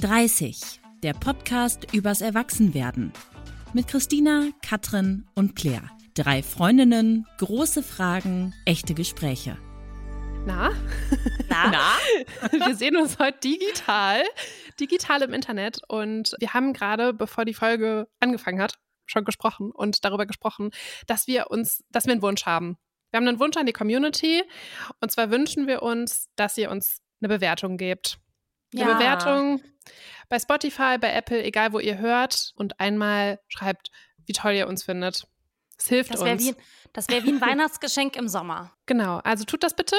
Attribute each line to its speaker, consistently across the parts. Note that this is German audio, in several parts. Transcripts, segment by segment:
Speaker 1: 30, der Podcast übers Erwachsenwerden. Mit Christina, Katrin und Claire. Drei Freundinnen, große Fragen, echte Gespräche.
Speaker 2: Na?
Speaker 3: Na?
Speaker 2: Na? Wir sehen uns heute digital, digital im Internet und wir haben gerade, bevor die Folge angefangen hat, schon gesprochen und darüber gesprochen, dass wir uns, dass wir einen Wunsch haben. Wir haben einen Wunsch an die Community und zwar wünschen wir uns, dass ihr uns eine Bewertung gebt. Eine
Speaker 3: Ja.
Speaker 2: Bewertung bei Spotify, bei Apple, egal wo ihr hört und einmal schreibt, wie toll ihr uns findet. Es hilft
Speaker 3: Das wäre
Speaker 2: uns.
Speaker 3: wie, das wär wie ein Weihnachtsgeschenk im Sommer.
Speaker 2: Genau, also tut das bitte.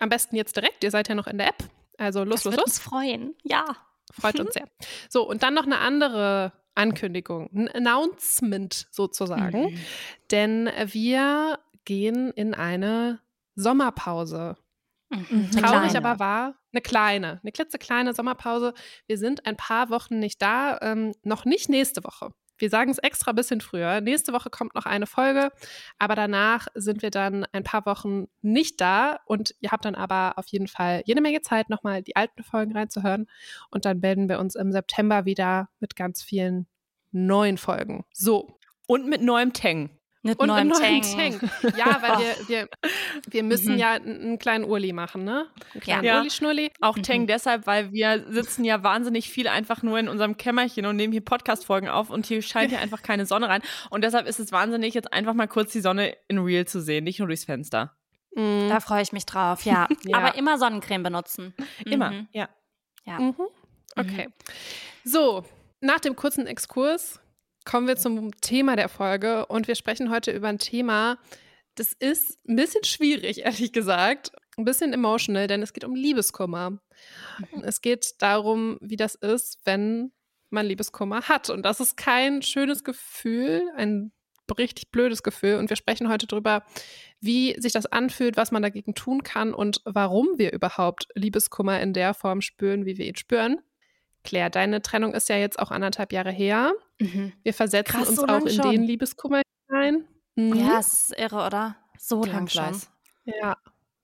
Speaker 2: Am besten jetzt direkt. Ihr seid ja noch in der App. Also los,
Speaker 3: Das
Speaker 2: los, los.
Speaker 3: uns freuen. Ja.
Speaker 2: Freut uns sehr. So, und dann noch eine andere Ankündigung, ein Announcement sozusagen.
Speaker 3: Mhm.
Speaker 2: Denn wir gehen in eine Sommerpause.
Speaker 3: Mhm.
Speaker 2: Traurig
Speaker 3: kleine.
Speaker 2: aber wahr, eine kleine, eine klitzekleine Sommerpause. Wir sind ein paar Wochen nicht da, ähm, noch nicht nächste Woche. Wir sagen es extra ein bisschen früher. Nächste Woche kommt noch eine Folge, aber danach sind wir dann ein paar Wochen nicht da und ihr habt dann aber auf jeden Fall jede Menge Zeit, nochmal die alten Folgen reinzuhören und dann melden wir uns im September wieder mit ganz vielen neuen Folgen. So,
Speaker 4: Und mit neuem Tang.
Speaker 3: Mit
Speaker 2: und
Speaker 3: neuem Tang.
Speaker 2: Tank. Ja, weil wir, wir, wir müssen
Speaker 3: Mhm.
Speaker 2: ja einen einen kleinen Urli machen, ne? Einen kleinen
Speaker 4: Ja.
Speaker 2: Urli-Schnulli.
Speaker 4: Auch
Speaker 3: Mhm.
Speaker 4: Tang deshalb, weil wir sitzen ja wahnsinnig viel einfach nur in unserem Kämmerchen und nehmen hier Podcast-Folgen auf und hier scheint ja einfach keine Sonne rein. Und deshalb ist es wahnsinnig, jetzt einfach mal kurz die Sonne in real zu sehen, nicht nur durchs Fenster.
Speaker 2: Mhm.
Speaker 3: Da freue ich mich drauf, ja.
Speaker 2: Ja.
Speaker 3: Aber immer Sonnencreme benutzen.
Speaker 4: Immer,
Speaker 3: Mhm.
Speaker 4: ja.
Speaker 3: Ja.
Speaker 2: Mhm. Okay. So, nach dem kurzen Exkurs kommen wir zum Thema der Folge und wir sprechen heute über ein Thema, das ist ein bisschen schwierig, ehrlich gesagt. Ein bisschen emotional, denn es geht um Liebeskummer. Es geht darum, wie das ist, wenn man Liebeskummer hat. Und das ist kein schönes Gefühl, ein richtig blödes Gefühl. Und wir sprechen heute darüber, wie sich das anfühlt, was man dagegen tun kann und warum wir überhaupt Liebeskummer in der Form spüren, wie wir ihn spüren. Claire, deine Trennung ist ja jetzt auch anderthalb Jahre her.
Speaker 3: Mhm.
Speaker 2: Wir versetzen
Speaker 3: Krass,
Speaker 2: uns
Speaker 3: so
Speaker 2: auch in
Speaker 3: schon.
Speaker 2: den Liebeskummer hinein. Mhm.
Speaker 3: Ja, es ist irre, oder? So
Speaker 4: Time
Speaker 3: lang schon.
Speaker 2: ja.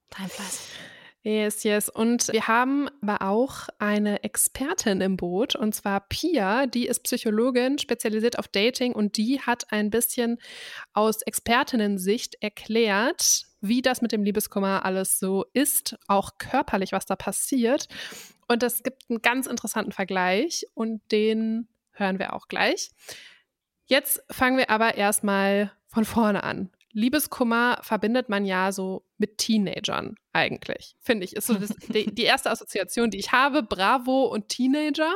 Speaker 3: Time flies.
Speaker 2: Yes, yes. Und wir haben aber auch eine Expertin im Boot, und zwar Pia, die ist Psychologin, spezialisiert auf Dating und die hat ein bisschen aus Expertinnen-Sicht erklärt, wie das mit dem Liebeskummer alles so ist, auch körperlich, was da passiert. Und es gibt einen ganz interessanten Vergleich und den hören wir auch gleich. Jetzt fangen wir aber erstmal von vorne an. Liebeskummer verbindet man ja so mit Teenagern eigentlich, finde ich. Ist so das, die, die erste Assoziation, die ich habe. Bravo und Teenager.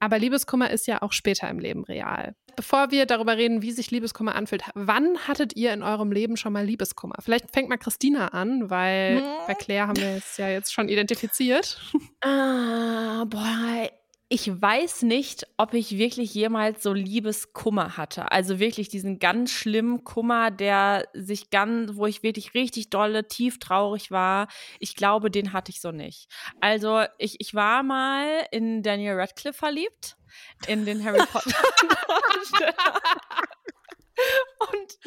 Speaker 2: Aber Liebeskummer ist ja auch später im Leben real. Bevor wir darüber reden, wie sich Liebeskummer anfühlt, wann hattet ihr in eurem Leben schon mal Liebeskummer? Vielleicht fängt mal Christina an, weil
Speaker 4: Hm.
Speaker 2: bei Claire haben wir es ja jetzt schon identifiziert.
Speaker 4: Ah, boah, ich weiß nicht, ob ich wirklich jemals so Liebeskummer hatte. Also wirklich diesen ganz schlimmen Kummer, der sich ganz, wo ich wirklich richtig dolle, tief traurig war. Ich glaube, den hatte ich so nicht. Also ich, ich war mal in Daniel Radcliffe verliebt, in den Harry Potter. Und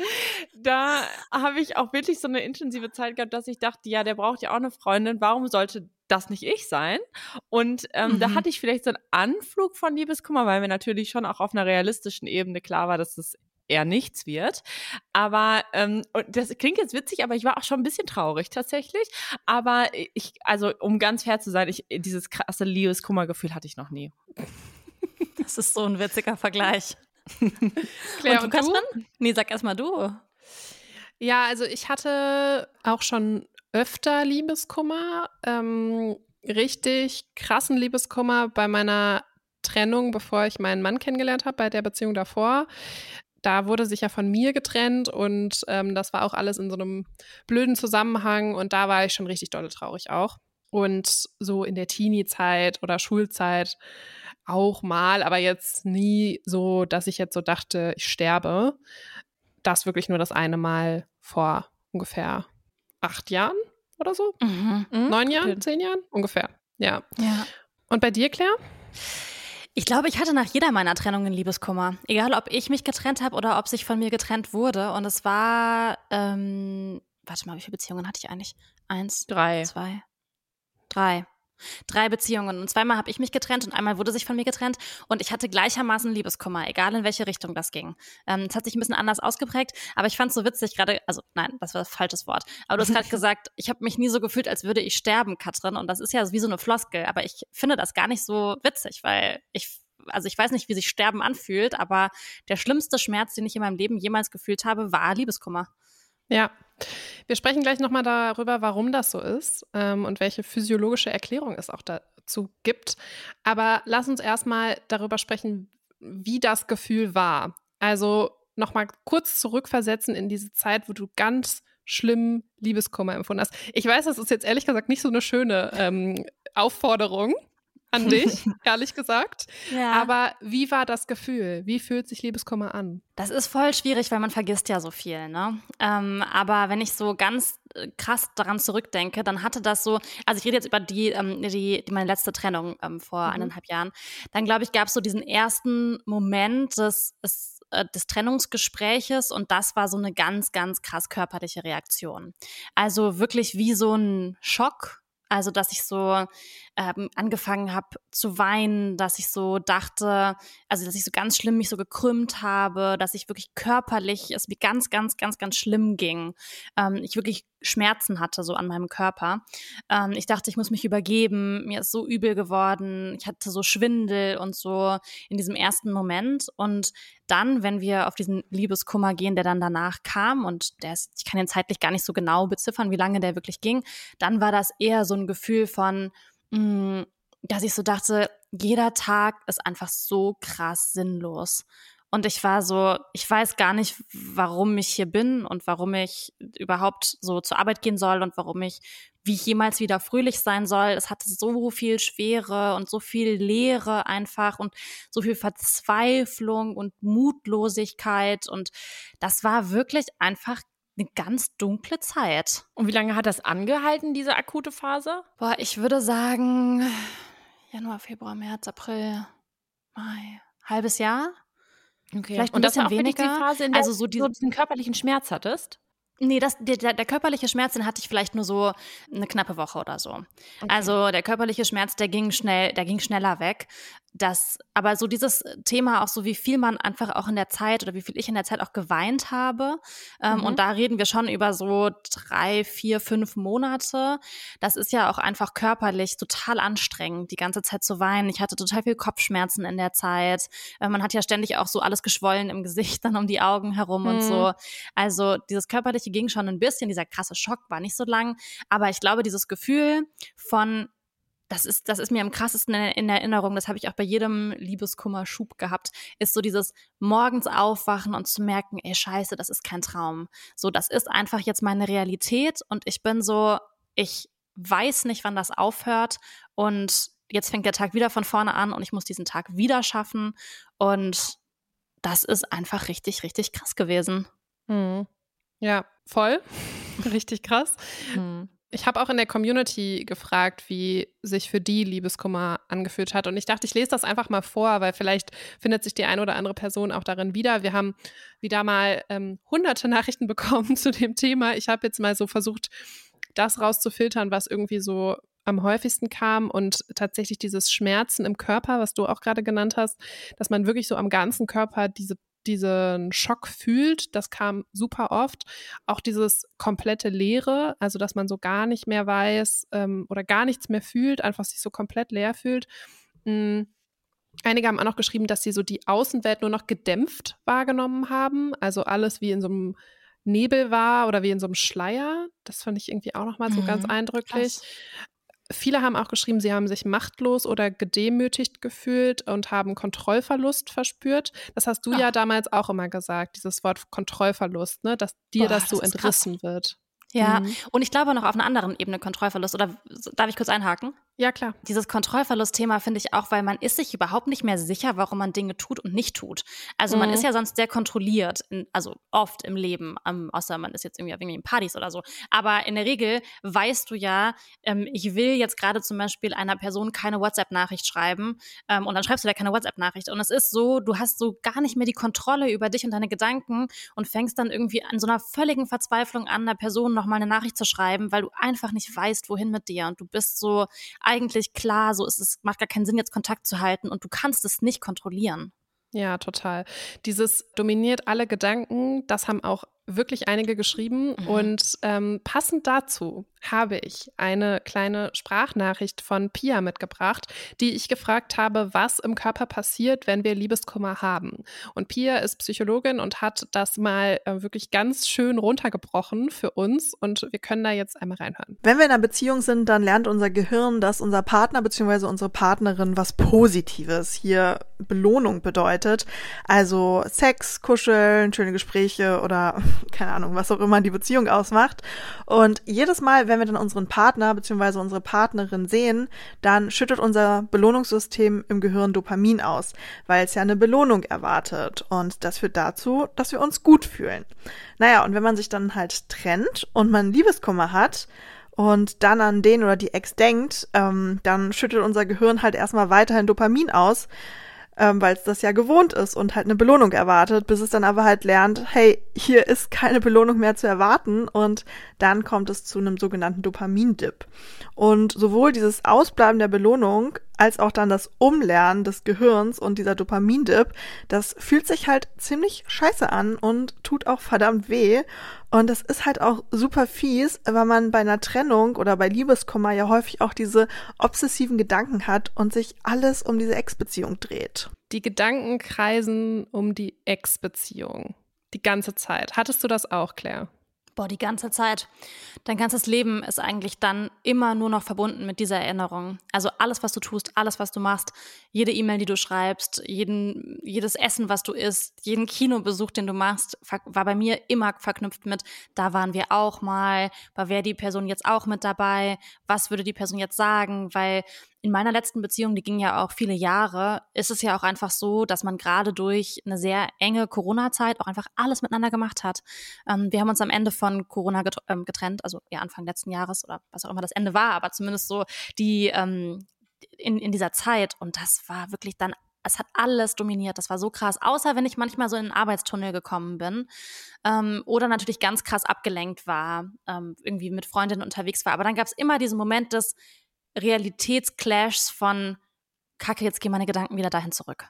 Speaker 4: da habe ich auch wirklich so eine intensive Zeit gehabt, dass ich dachte, ja, der braucht ja auch eine Freundin. Warum sollte das nicht ich sein? Und ähm, da
Speaker 3: Mhm.
Speaker 4: hatte ich vielleicht so einen Anflug von Liebeskummer, weil mir natürlich schon auch auf einer realistischen Ebene klar war, dass es eher nichts wird. Aber ähm, und das klingt jetzt witzig, aber ich war auch schon ein bisschen traurig tatsächlich. Aber ich, also um ganz fair zu sein, ich, dieses krasse Liebeskummergefühl hatte ich noch nie.
Speaker 3: Das ist so ein witziger Vergleich.
Speaker 2: Claire,
Speaker 3: und du, Katrin? Nee, sag erst mal du.
Speaker 2: Ja, also ich hatte auch schon öfter Liebeskummer, ähm, richtig krassen Liebeskummer bei meiner Trennung, bevor ich meinen Mann kennengelernt habe, bei der Beziehung davor. Da wurde sich ja von mir getrennt und ähm, das war auch alles in so einem blöden Zusammenhang und da war ich schon richtig dolle traurig auch. Und so in der Teenie-Zeit oder Schulzeit auch mal, aber jetzt nie so, dass ich jetzt so dachte, ich sterbe. Das wirklich nur das eine Mal vor ungefähr acht Jahren oder so.
Speaker 3: Mhm.
Speaker 4: Hm?
Speaker 2: Neun Jahren, zehn Jahren? Ungefähr. Ja.
Speaker 3: Ja.
Speaker 2: Und bei dir, Claire?
Speaker 3: Ich glaube, ich hatte nach jeder meiner Trennungen Liebeskummer. Egal, ob ich mich getrennt habe oder ob sich von mir getrennt wurde. Und es war, ähm, warte mal, wie viele Beziehungen hatte ich eigentlich? Eins,
Speaker 4: Drei.
Speaker 3: zwei, drei. Drei Beziehungen. Und zweimal habe ich mich getrennt und einmal wurde sich von mir getrennt. Und ich hatte gleichermaßen Liebeskummer, egal in welche Richtung das ging. Ähm, es hat sich ein bisschen anders ausgeprägt, aber ich fand es so witzig gerade, also nein, das war ein falsches Wort. Aber du hast gerade gesagt, ich habe mich nie so gefühlt, als würde ich sterben, Katrin. Und das ist ja wie so eine Floskel. Aber ich finde das gar nicht so witzig, weil ich also ich weiß nicht, wie sich Sterben anfühlt, aber der schlimmste Schmerz, den ich in meinem Leben jemals gefühlt habe, war Liebeskummer.
Speaker 2: Ja, wir sprechen gleich nochmal darüber, warum das so ist ähm, und welche physiologische Erklärung es auch dazu gibt. Aber lass uns erstmal darüber sprechen, wie das Gefühl war. Also nochmal kurz zurückversetzen in diese Zeit, wo du ganz schlimm Liebeskummer empfunden hast. Ich weiß, das ist jetzt ehrlich gesagt nicht so eine schöne ähm, Aufforderung, an dich, ehrlich gesagt. Ja. Aber wie war das Gefühl? Wie fühlt sich Liebeskummer an?
Speaker 3: Das ist voll schwierig, weil man vergisst ja so viel. Ne? Ähm, aber wenn ich so ganz äh, krass daran zurückdenke, dann hatte das so, also ich rede jetzt über die, ähm, die, die meine letzte Trennung ähm, vor mhm. eineinhalb Jahren, dann glaube ich, gab es so diesen ersten Moment des, des, äh, des Trennungsgespräches und das war so eine ganz, ganz krass körperliche Reaktion. Also wirklich wie so ein Schock, also, dass ich so ähm, angefangen habe zu weinen, dass ich so dachte, also dass ich so ganz schlimm mich so gekrümmt habe, dass ich wirklich körperlich es mir ganz, ganz, ganz, ganz schlimm ging. Ähm, ich wirklich Schmerzen hatte so an meinem Körper. Ähm, ich dachte, ich muss mich übergeben. Mir ist so übel geworden. Ich hatte so Schwindel und so in diesem ersten Moment. Und dann, wenn wir auf diesen Liebeskummer gehen, der dann danach kam und der ist, ich kann ihn zeitlich gar nicht so genau beziffern, wie lange der wirklich ging, dann war das eher so ein Gefühl von, Mm, dass ich so dachte, jeder Tag ist einfach so krass sinnlos. Und ich war so, ich weiß gar nicht, warum ich hier bin und warum ich überhaupt so zur Arbeit gehen soll und warum ich, wie ich jemals wieder fröhlich sein soll. Es hatte so viel Schwere und so viel Leere einfach und so viel Verzweiflung und Mutlosigkeit. Und das war wirklich einfach eine ganz dunkle Zeit.
Speaker 4: Und wie lange hat das angehalten, diese akute Phase?
Speaker 3: Boah, ich würde sagen Januar, Februar, März, April, Mai, halbes Jahr.
Speaker 4: Okay. Vielleicht ein Und bisschen das war auch weniger. Die Phase, in der also so, die, so diesen körperlichen Schmerz hattest?
Speaker 3: Nee, das, der, der körperliche Schmerz, den hatte ich vielleicht nur so eine knappe Woche oder so. Okay. Also der körperliche Schmerz, der ging schnell, der ging schneller weg das, aber so dieses Thema auch so, wie viel man einfach auch in der Zeit oder wie viel ich in der Zeit auch geweint habe. Ähm, mhm. Und da reden wir schon über so drei, vier, fünf Monate. Das ist ja auch einfach körperlich total anstrengend, die ganze Zeit zu weinen. Ich hatte total viel Kopfschmerzen in der Zeit. Äh, man hat ja ständig auch so alles geschwollen im Gesicht, dann um die Augen herum mhm. und so. Also dieses körperliche ging schon ein bisschen. Dieser krasse Schock war nicht so lang. Aber ich glaube, dieses Gefühl von das ist, das ist mir am krassesten in Erinnerung, das habe ich auch bei jedem Liebeskummer-Schub gehabt, ist so dieses morgens aufwachen und zu merken, ey, scheiße, das ist kein Traum. So, das ist einfach jetzt meine Realität und ich bin so, ich weiß nicht, wann das aufhört und jetzt fängt der Tag wieder von vorne an und ich muss diesen Tag wieder schaffen und das ist einfach richtig, richtig krass gewesen.
Speaker 2: Mhm. Ja, voll. richtig krass. Mhm. Ich habe auch in der Community gefragt, wie sich für die Liebeskummer angefühlt hat. Und ich dachte, ich lese das einfach mal vor, weil vielleicht findet sich die eine oder andere Person auch darin wieder. Wir haben wieder mal ähm, hunderte Nachrichten bekommen zu dem Thema. Ich habe jetzt mal so versucht, das rauszufiltern, was irgendwie so am häufigsten kam und tatsächlich dieses Schmerzen im Körper, was du auch gerade genannt hast, dass man wirklich so am ganzen Körper diese diesen Schock fühlt. Das kam super oft. Auch dieses komplette Leere, also dass man so gar nicht mehr weiß ähm, oder gar nichts mehr fühlt, einfach sich so komplett leer fühlt. Mhm. Einige haben auch noch geschrieben, dass sie so die Außenwelt nur noch gedämpft wahrgenommen haben. Also alles wie in so einem Nebel war oder wie in so einem Schleier. Das fand ich irgendwie auch nochmal so mhm, ganz eindrücklich. Viele haben auch geschrieben, sie haben sich machtlos oder gedemütigt gefühlt und haben Kontrollverlust verspürt. Das hast du Ach. ja damals auch immer gesagt, dieses Wort Kontrollverlust, ne? dass dir Boah, das so das entrissen krass. wird.
Speaker 3: Ja, mhm. und ich glaube noch auf einer anderen Ebene Kontrollverlust. Oder darf ich kurz einhaken?
Speaker 2: Ja, klar.
Speaker 3: Dieses Kontrollverlust-Thema finde ich auch, weil man ist sich überhaupt nicht mehr sicher, warum man Dinge tut und nicht tut. Also mhm. man ist mhm. ja sonst sehr kontrolliert, in, also oft im Leben, ähm, außer man ist jetzt irgendwie auf irgendwelchen Partys oder so. Aber in der Regel weißt du ja, ähm, ich will jetzt gerade zum Beispiel einer Person keine WhatsApp-Nachricht schreiben ähm, und dann schreibst du da keine WhatsApp-Nachricht. Und es ist so, du hast so gar nicht mehr die Kontrolle über dich und deine Gedanken und fängst dann irgendwie an so einer völligen Verzweiflung an, einer Person nochmal eine Nachricht zu schreiben, weil du einfach nicht weißt, wohin mit dir. Und du bist so eigentlich klar, so ist es, macht gar keinen Sinn, jetzt Kontakt zu halten und du kannst es nicht kontrollieren.
Speaker 2: Ja, total. Dieses dominiert alle Gedanken, das haben auch wirklich einige geschrieben. Mhm. Und ähm, passend dazu habe ich eine kleine Sprachnachricht von Pia mitgebracht, die ich gefragt habe, was im Körper passiert, wenn wir Liebeskummer haben. Und Pia ist Psychologin und hat das mal äh, wirklich ganz schön runtergebrochen für uns. Und wir können da jetzt einmal reinhören.
Speaker 5: Wenn wir in einer Beziehung sind, dann lernt unser Gehirn, dass unser Partner bzw. unsere Partnerin was Positives hier Belohnung bedeutet. Also Sex, Kuscheln, schöne Gespräche oder keine Ahnung, was auch immer die Beziehung ausmacht. Und jedes Mal, wenn wir dann unseren Partner bzw. unsere Partnerin sehen, dann schüttet unser Belohnungssystem im Gehirn Dopamin aus, weil es ja eine Belohnung erwartet. Und das führt dazu, dass wir uns gut fühlen. Naja, und wenn man sich dann halt trennt und man Liebeskummer hat, und dann an den oder die Ex denkt, ähm, dann schüttet unser Gehirn halt erstmal weiterhin Dopamin aus, ähm, weil es das ja gewohnt ist und halt eine Belohnung erwartet, bis es dann aber halt lernt, hey, hier ist keine Belohnung mehr zu erwarten und dann kommt es zu einem sogenannten Dopamindip. Und sowohl dieses Ausbleiben der Belohnung als auch dann das Umlernen des Gehirns und dieser Dopamindip, das fühlt sich halt ziemlich scheiße an und tut auch verdammt weh. Und das ist halt auch super fies, weil man bei einer Trennung oder bei Liebeskummer ja häufig auch diese obsessiven Gedanken hat und sich alles um diese Ex-Beziehung dreht.
Speaker 2: Die Gedanken kreisen um die Ex-Beziehung. Die ganze Zeit. Hattest du das auch, Claire?
Speaker 3: Boah, die ganze Zeit. Dein ganzes Leben ist eigentlich dann immer nur noch verbunden mit dieser Erinnerung. Also alles, was du tust, alles, was du machst, jede E-Mail, die du schreibst, jeden, jedes Essen, was du isst, jeden Kinobesuch, den du machst, war bei mir immer verknüpft mit, da waren wir auch mal, war wäre die Person jetzt auch mit dabei, was würde die Person jetzt sagen, weil in meiner letzten Beziehung, die ging ja auch viele Jahre, ist es ja auch einfach so, dass man gerade durch eine sehr enge Corona-Zeit auch einfach alles miteinander gemacht hat. Ähm, wir haben uns am Ende von Corona ähm, getrennt, also ja Anfang letzten Jahres oder was auch immer das Ende war, aber zumindest so die ähm, in, in dieser Zeit. Und das war wirklich dann es hat alles dominiert. Das war so krass. Außer wenn ich manchmal so in einen Arbeitstunnel gekommen bin ähm, oder natürlich ganz krass abgelenkt war, ähm, irgendwie mit Freundinnen unterwegs war. Aber dann gab es immer diesen Moment des Realitätsclashs von Kacke, jetzt gehen meine Gedanken wieder dahin zurück.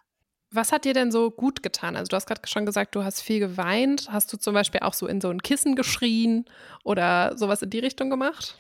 Speaker 2: Was hat dir denn so gut getan? Also du hast gerade schon gesagt, du hast viel geweint. Hast du zum Beispiel auch so in so ein Kissen geschrien oder sowas in die Richtung gemacht?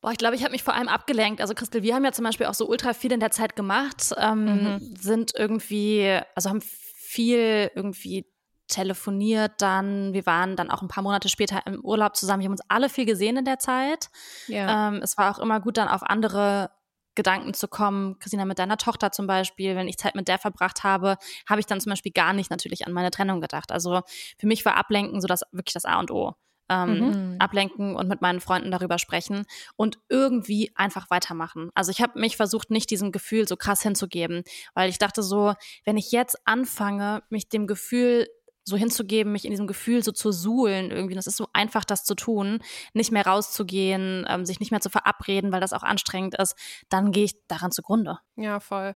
Speaker 3: Boah, ich glaube, ich habe mich vor allem abgelenkt. Also Christel, wir haben ja zum Beispiel auch so ultra viel in der Zeit gemacht, ähm, mhm. sind irgendwie, also haben viel irgendwie telefoniert dann. Wir waren dann auch ein paar Monate später im Urlaub zusammen. Wir haben uns alle viel gesehen in der Zeit. Ja. Ähm, es war auch immer gut, dann auf andere Gedanken zu kommen. Christina, mit deiner Tochter zum Beispiel, wenn ich Zeit mit der verbracht habe, habe ich dann zum Beispiel gar nicht natürlich an meine Trennung gedacht. Also für mich war Ablenken so das wirklich das A und O. Ähm, mhm. ablenken und mit meinen Freunden darüber sprechen und irgendwie einfach weitermachen. Also ich habe mich versucht, nicht diesem Gefühl so krass hinzugeben, weil ich dachte so, wenn ich jetzt anfange, mich dem Gefühl so hinzugeben, mich in diesem Gefühl so zu suhlen irgendwie. Und es ist so einfach, das zu tun, nicht mehr rauszugehen, ähm, sich nicht mehr zu verabreden, weil das auch anstrengend ist, dann gehe ich daran zugrunde.
Speaker 2: Ja, voll.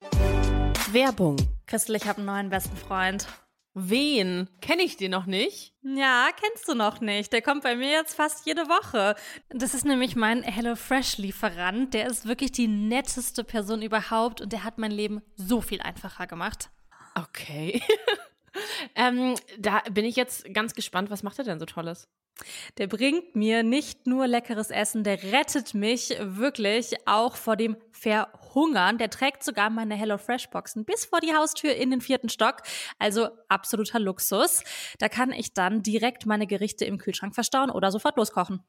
Speaker 1: Werbung.
Speaker 3: Christel, ich habe einen neuen besten Freund.
Speaker 4: Wen? Kenne ich den noch nicht?
Speaker 3: Ja, kennst du noch nicht. Der kommt bei mir jetzt fast jede Woche. Das ist nämlich mein HelloFresh-Lieferant. Der ist wirklich die netteste Person überhaupt und der hat mein Leben so viel einfacher gemacht.
Speaker 4: Okay. ähm, da bin ich jetzt ganz gespannt, was macht er denn so Tolles?
Speaker 3: Der bringt mir nicht nur leckeres Essen, der rettet mich wirklich auch vor dem Verhungern. Der trägt sogar meine HelloFresh-Boxen bis vor die Haustür in den vierten Stock. Also absoluter Luxus. Da kann ich dann direkt meine Gerichte im Kühlschrank verstauen oder sofort loskochen.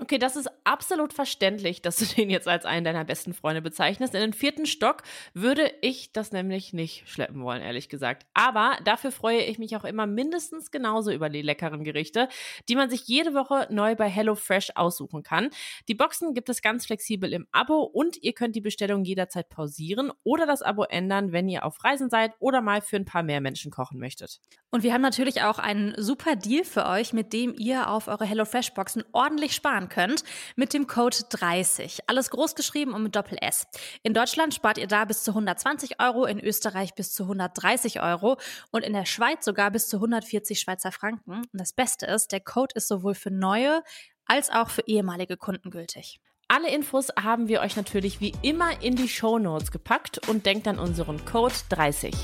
Speaker 4: Okay, das ist absolut verständlich, dass du den jetzt als einen deiner besten Freunde bezeichnest. In den vierten Stock würde ich das nämlich nicht schleppen wollen, ehrlich gesagt. Aber dafür freue ich mich auch immer mindestens genauso über die leckeren Gerichte, die man sich jede Woche neu bei HelloFresh aussuchen kann. Die Boxen gibt es ganz flexibel im Abo und ihr könnt die Bestellung jederzeit pausieren oder das Abo ändern, wenn ihr auf Reisen seid oder mal für ein paar mehr Menschen kochen möchtet.
Speaker 3: Und wir haben natürlich auch einen super Deal für euch, mit dem ihr auf eure HelloFresh-Boxen ordentlich sparen könnt, mit dem Code 30. Alles groß geschrieben und mit Doppel S. In Deutschland spart ihr da bis zu 120 Euro, in Österreich bis zu 130 Euro und in der Schweiz sogar bis zu 140 Schweizer Franken. Und das Beste ist, der Code ist sowohl für neue als auch für ehemalige Kunden gültig.
Speaker 4: Alle Infos haben wir euch natürlich wie immer in die Show Notes gepackt und denkt an unseren Code 30.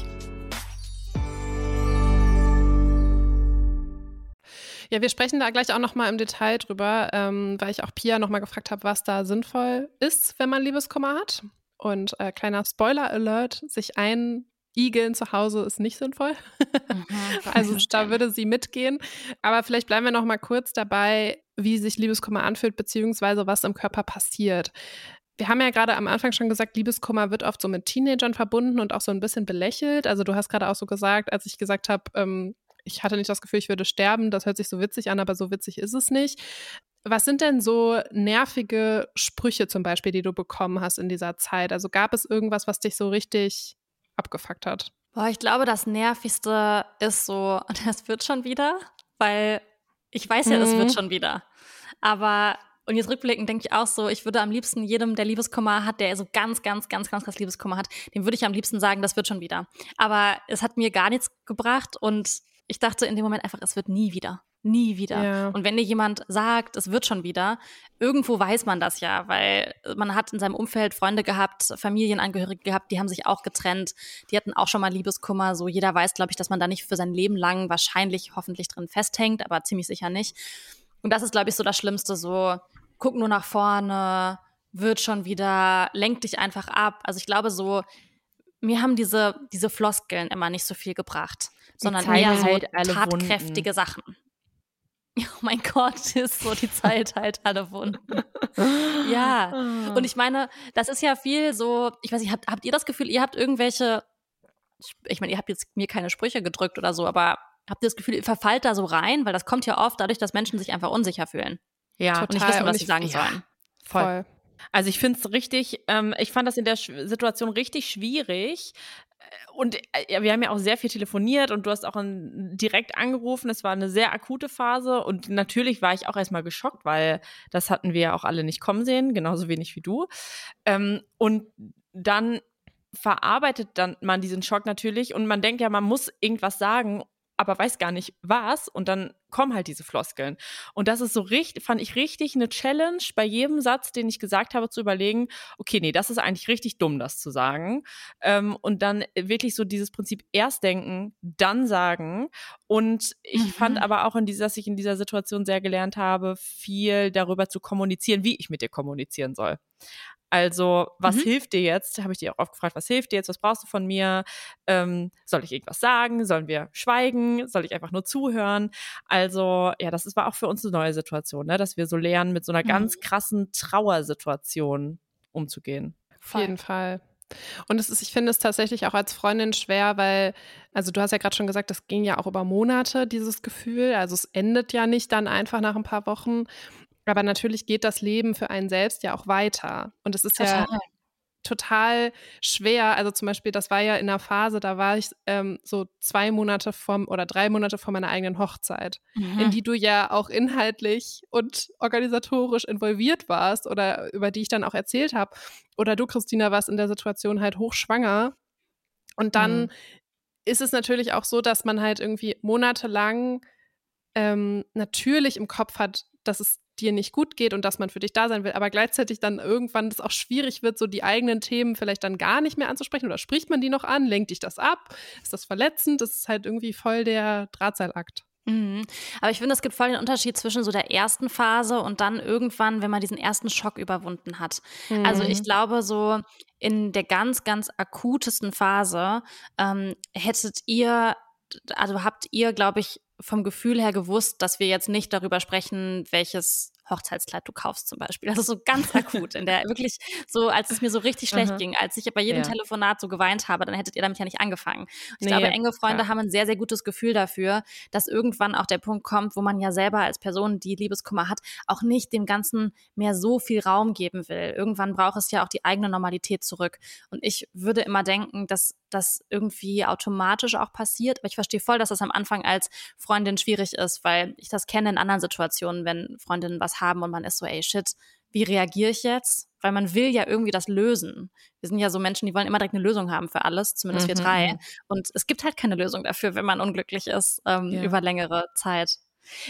Speaker 2: Ja, wir sprechen da gleich auch nochmal im Detail drüber, ähm, weil ich auch Pia nochmal gefragt habe, was da sinnvoll ist, wenn man Liebeskummer hat. Und äh, kleiner Spoiler-Alert, sich einigeln zu Hause ist nicht sinnvoll. Mhm, also da würde sie mitgehen. Aber vielleicht bleiben wir nochmal kurz dabei, wie sich Liebeskummer anfühlt, beziehungsweise was im Körper passiert. Wir haben ja gerade am Anfang schon gesagt, Liebeskummer wird oft so mit Teenagern verbunden und auch so ein bisschen belächelt. Also du hast gerade auch so gesagt, als ich gesagt habe, ähm, ich hatte nicht das Gefühl, ich würde sterben. Das hört sich so witzig an, aber so witzig ist es nicht. Was sind denn so nervige Sprüche zum Beispiel, die du bekommen hast in dieser Zeit? Also gab es irgendwas, was dich so richtig abgefuckt hat?
Speaker 3: Boah, ich glaube, das Nervigste ist so, das wird schon wieder, weil ich weiß ja, mhm. das wird schon wieder. Aber und jetzt rückblickend denke ich auch so, ich würde am liebsten jedem, der Liebeskummer hat, der so ganz, ganz, ganz, ganz krass Liebeskummer hat, dem würde ich am liebsten sagen, das wird schon wieder. Aber es hat mir gar nichts gebracht und ich dachte in dem Moment einfach, es wird nie wieder. Nie wieder. Ja. Und wenn dir jemand sagt, es wird schon wieder, irgendwo weiß man das ja, weil man hat in seinem Umfeld Freunde gehabt, Familienangehörige gehabt, die haben sich auch getrennt, die hatten auch schon mal Liebeskummer. So jeder weiß, glaube ich, dass man da nicht für sein Leben lang wahrscheinlich hoffentlich drin festhängt, aber ziemlich sicher nicht. Und das ist, glaube ich, so das Schlimmste. So, guck nur nach vorne, wird schon wieder, lenk dich einfach ab. Also ich glaube so, mir haben diese, diese Floskeln immer nicht so viel gebracht sondern eher so halt tatkräftige Wunden. Sachen. Oh mein Gott, ist so die Zeit halt alle Wunden. ja. Und ich meine, das ist ja viel so, ich weiß nicht, habt, habt ihr das Gefühl, ihr habt irgendwelche, ich meine, ihr habt jetzt mir keine Sprüche gedrückt oder so, aber habt ihr das Gefühl, ihr verfallt da so rein? Weil das kommt ja oft dadurch, dass Menschen sich einfach unsicher fühlen.
Speaker 4: Ja,
Speaker 3: total. Und nicht wissen, was sie sagen ja, sollen.
Speaker 4: Voll. voll. Also ich finde es richtig, ähm, ich fand das in der Situation richtig schwierig, und äh, wir haben ja auch sehr viel telefoniert und du hast auch ein, direkt angerufen. Es war eine sehr akute Phase und natürlich war ich auch erstmal geschockt, weil das hatten wir ja auch alle nicht kommen sehen, genauso wenig wie du. Ähm, und dann verarbeitet dann man diesen Schock natürlich und man denkt ja, man muss irgendwas sagen aber weiß gar nicht was und dann kommen halt diese Floskeln. Und das ist so richtig, fand ich richtig eine Challenge, bei jedem Satz, den ich gesagt habe, zu überlegen, okay, nee, das ist eigentlich richtig dumm, das zu sagen. Ähm, und dann wirklich so dieses Prinzip erst denken, dann sagen. Und ich mhm. fand aber auch in dieser, dass ich in dieser Situation sehr gelernt habe, viel darüber zu kommunizieren, wie ich mit dir kommunizieren soll. Also, was mhm. hilft dir jetzt? Habe ich dir auch oft gefragt, was hilft dir jetzt? Was brauchst du von mir? Ähm, soll ich irgendwas sagen? Sollen wir schweigen? Soll ich einfach nur zuhören? Also, ja, das war auch für uns eine neue Situation, ne? dass wir so lernen, mit so einer mhm. ganz krassen Trauersituation umzugehen.
Speaker 2: Auf jeden Fall. Und es ist, ich finde es tatsächlich auch als Freundin schwer, weil, also du hast ja gerade schon gesagt, das ging ja auch über Monate, dieses Gefühl. Also es endet ja nicht dann einfach nach ein paar Wochen. Aber natürlich geht das Leben für einen selbst ja auch weiter. Und es ist total. ja total schwer. Also zum Beispiel, das war ja in einer Phase, da war ich ähm, so zwei Monate vom oder drei Monate vor meiner eigenen Hochzeit, mhm. in die du ja auch inhaltlich und organisatorisch involviert warst oder über die ich dann auch erzählt habe. Oder du, Christina, warst in der Situation halt hochschwanger. Und dann mhm. ist es natürlich auch so, dass man halt irgendwie monatelang ähm, natürlich im Kopf hat, dass es dir nicht gut geht und dass man für dich da sein will, aber gleichzeitig dann irgendwann es auch schwierig wird, so die eigenen Themen vielleicht dann gar nicht mehr anzusprechen oder spricht man die noch an, lenkt dich das ab, ist das verletzend, das ist halt irgendwie voll der Drahtseilakt.
Speaker 3: Mhm. Aber ich finde, es gibt voll den Unterschied zwischen so der ersten Phase und dann irgendwann, wenn man diesen ersten Schock überwunden hat. Mhm. Also ich mhm. glaube, so in der ganz, ganz akutesten Phase ähm, hättet ihr, also habt ihr, glaube ich, vom Gefühl her gewusst, dass wir jetzt nicht darüber sprechen, welches Hochzeitskleid du kaufst zum Beispiel. Also so ganz akut, in der wirklich so, als es mir so richtig schlecht ging, als ich bei jedem ja. Telefonat so geweint habe, dann hättet ihr damit ja nicht angefangen. Ich nee, glaube, enge Freunde klar. haben ein sehr, sehr gutes Gefühl dafür, dass irgendwann auch der Punkt kommt, wo man ja selber als Person, die Liebeskummer hat, auch nicht dem Ganzen mehr so viel Raum geben will. Irgendwann braucht es ja auch die eigene Normalität zurück. Und ich würde immer denken, dass das irgendwie automatisch auch passiert. Aber ich verstehe voll, dass das am Anfang als Freundin schwierig ist, weil ich das kenne in anderen Situationen, wenn Freundinnen was haben und man ist so, ey, shit, wie reagiere ich jetzt? Weil man will ja irgendwie das lösen. Wir sind ja so Menschen, die wollen immer direkt eine Lösung haben für alles, zumindest mhm. wir drei. Und es gibt halt keine Lösung dafür, wenn man unglücklich ist ähm, ja. über längere Zeit.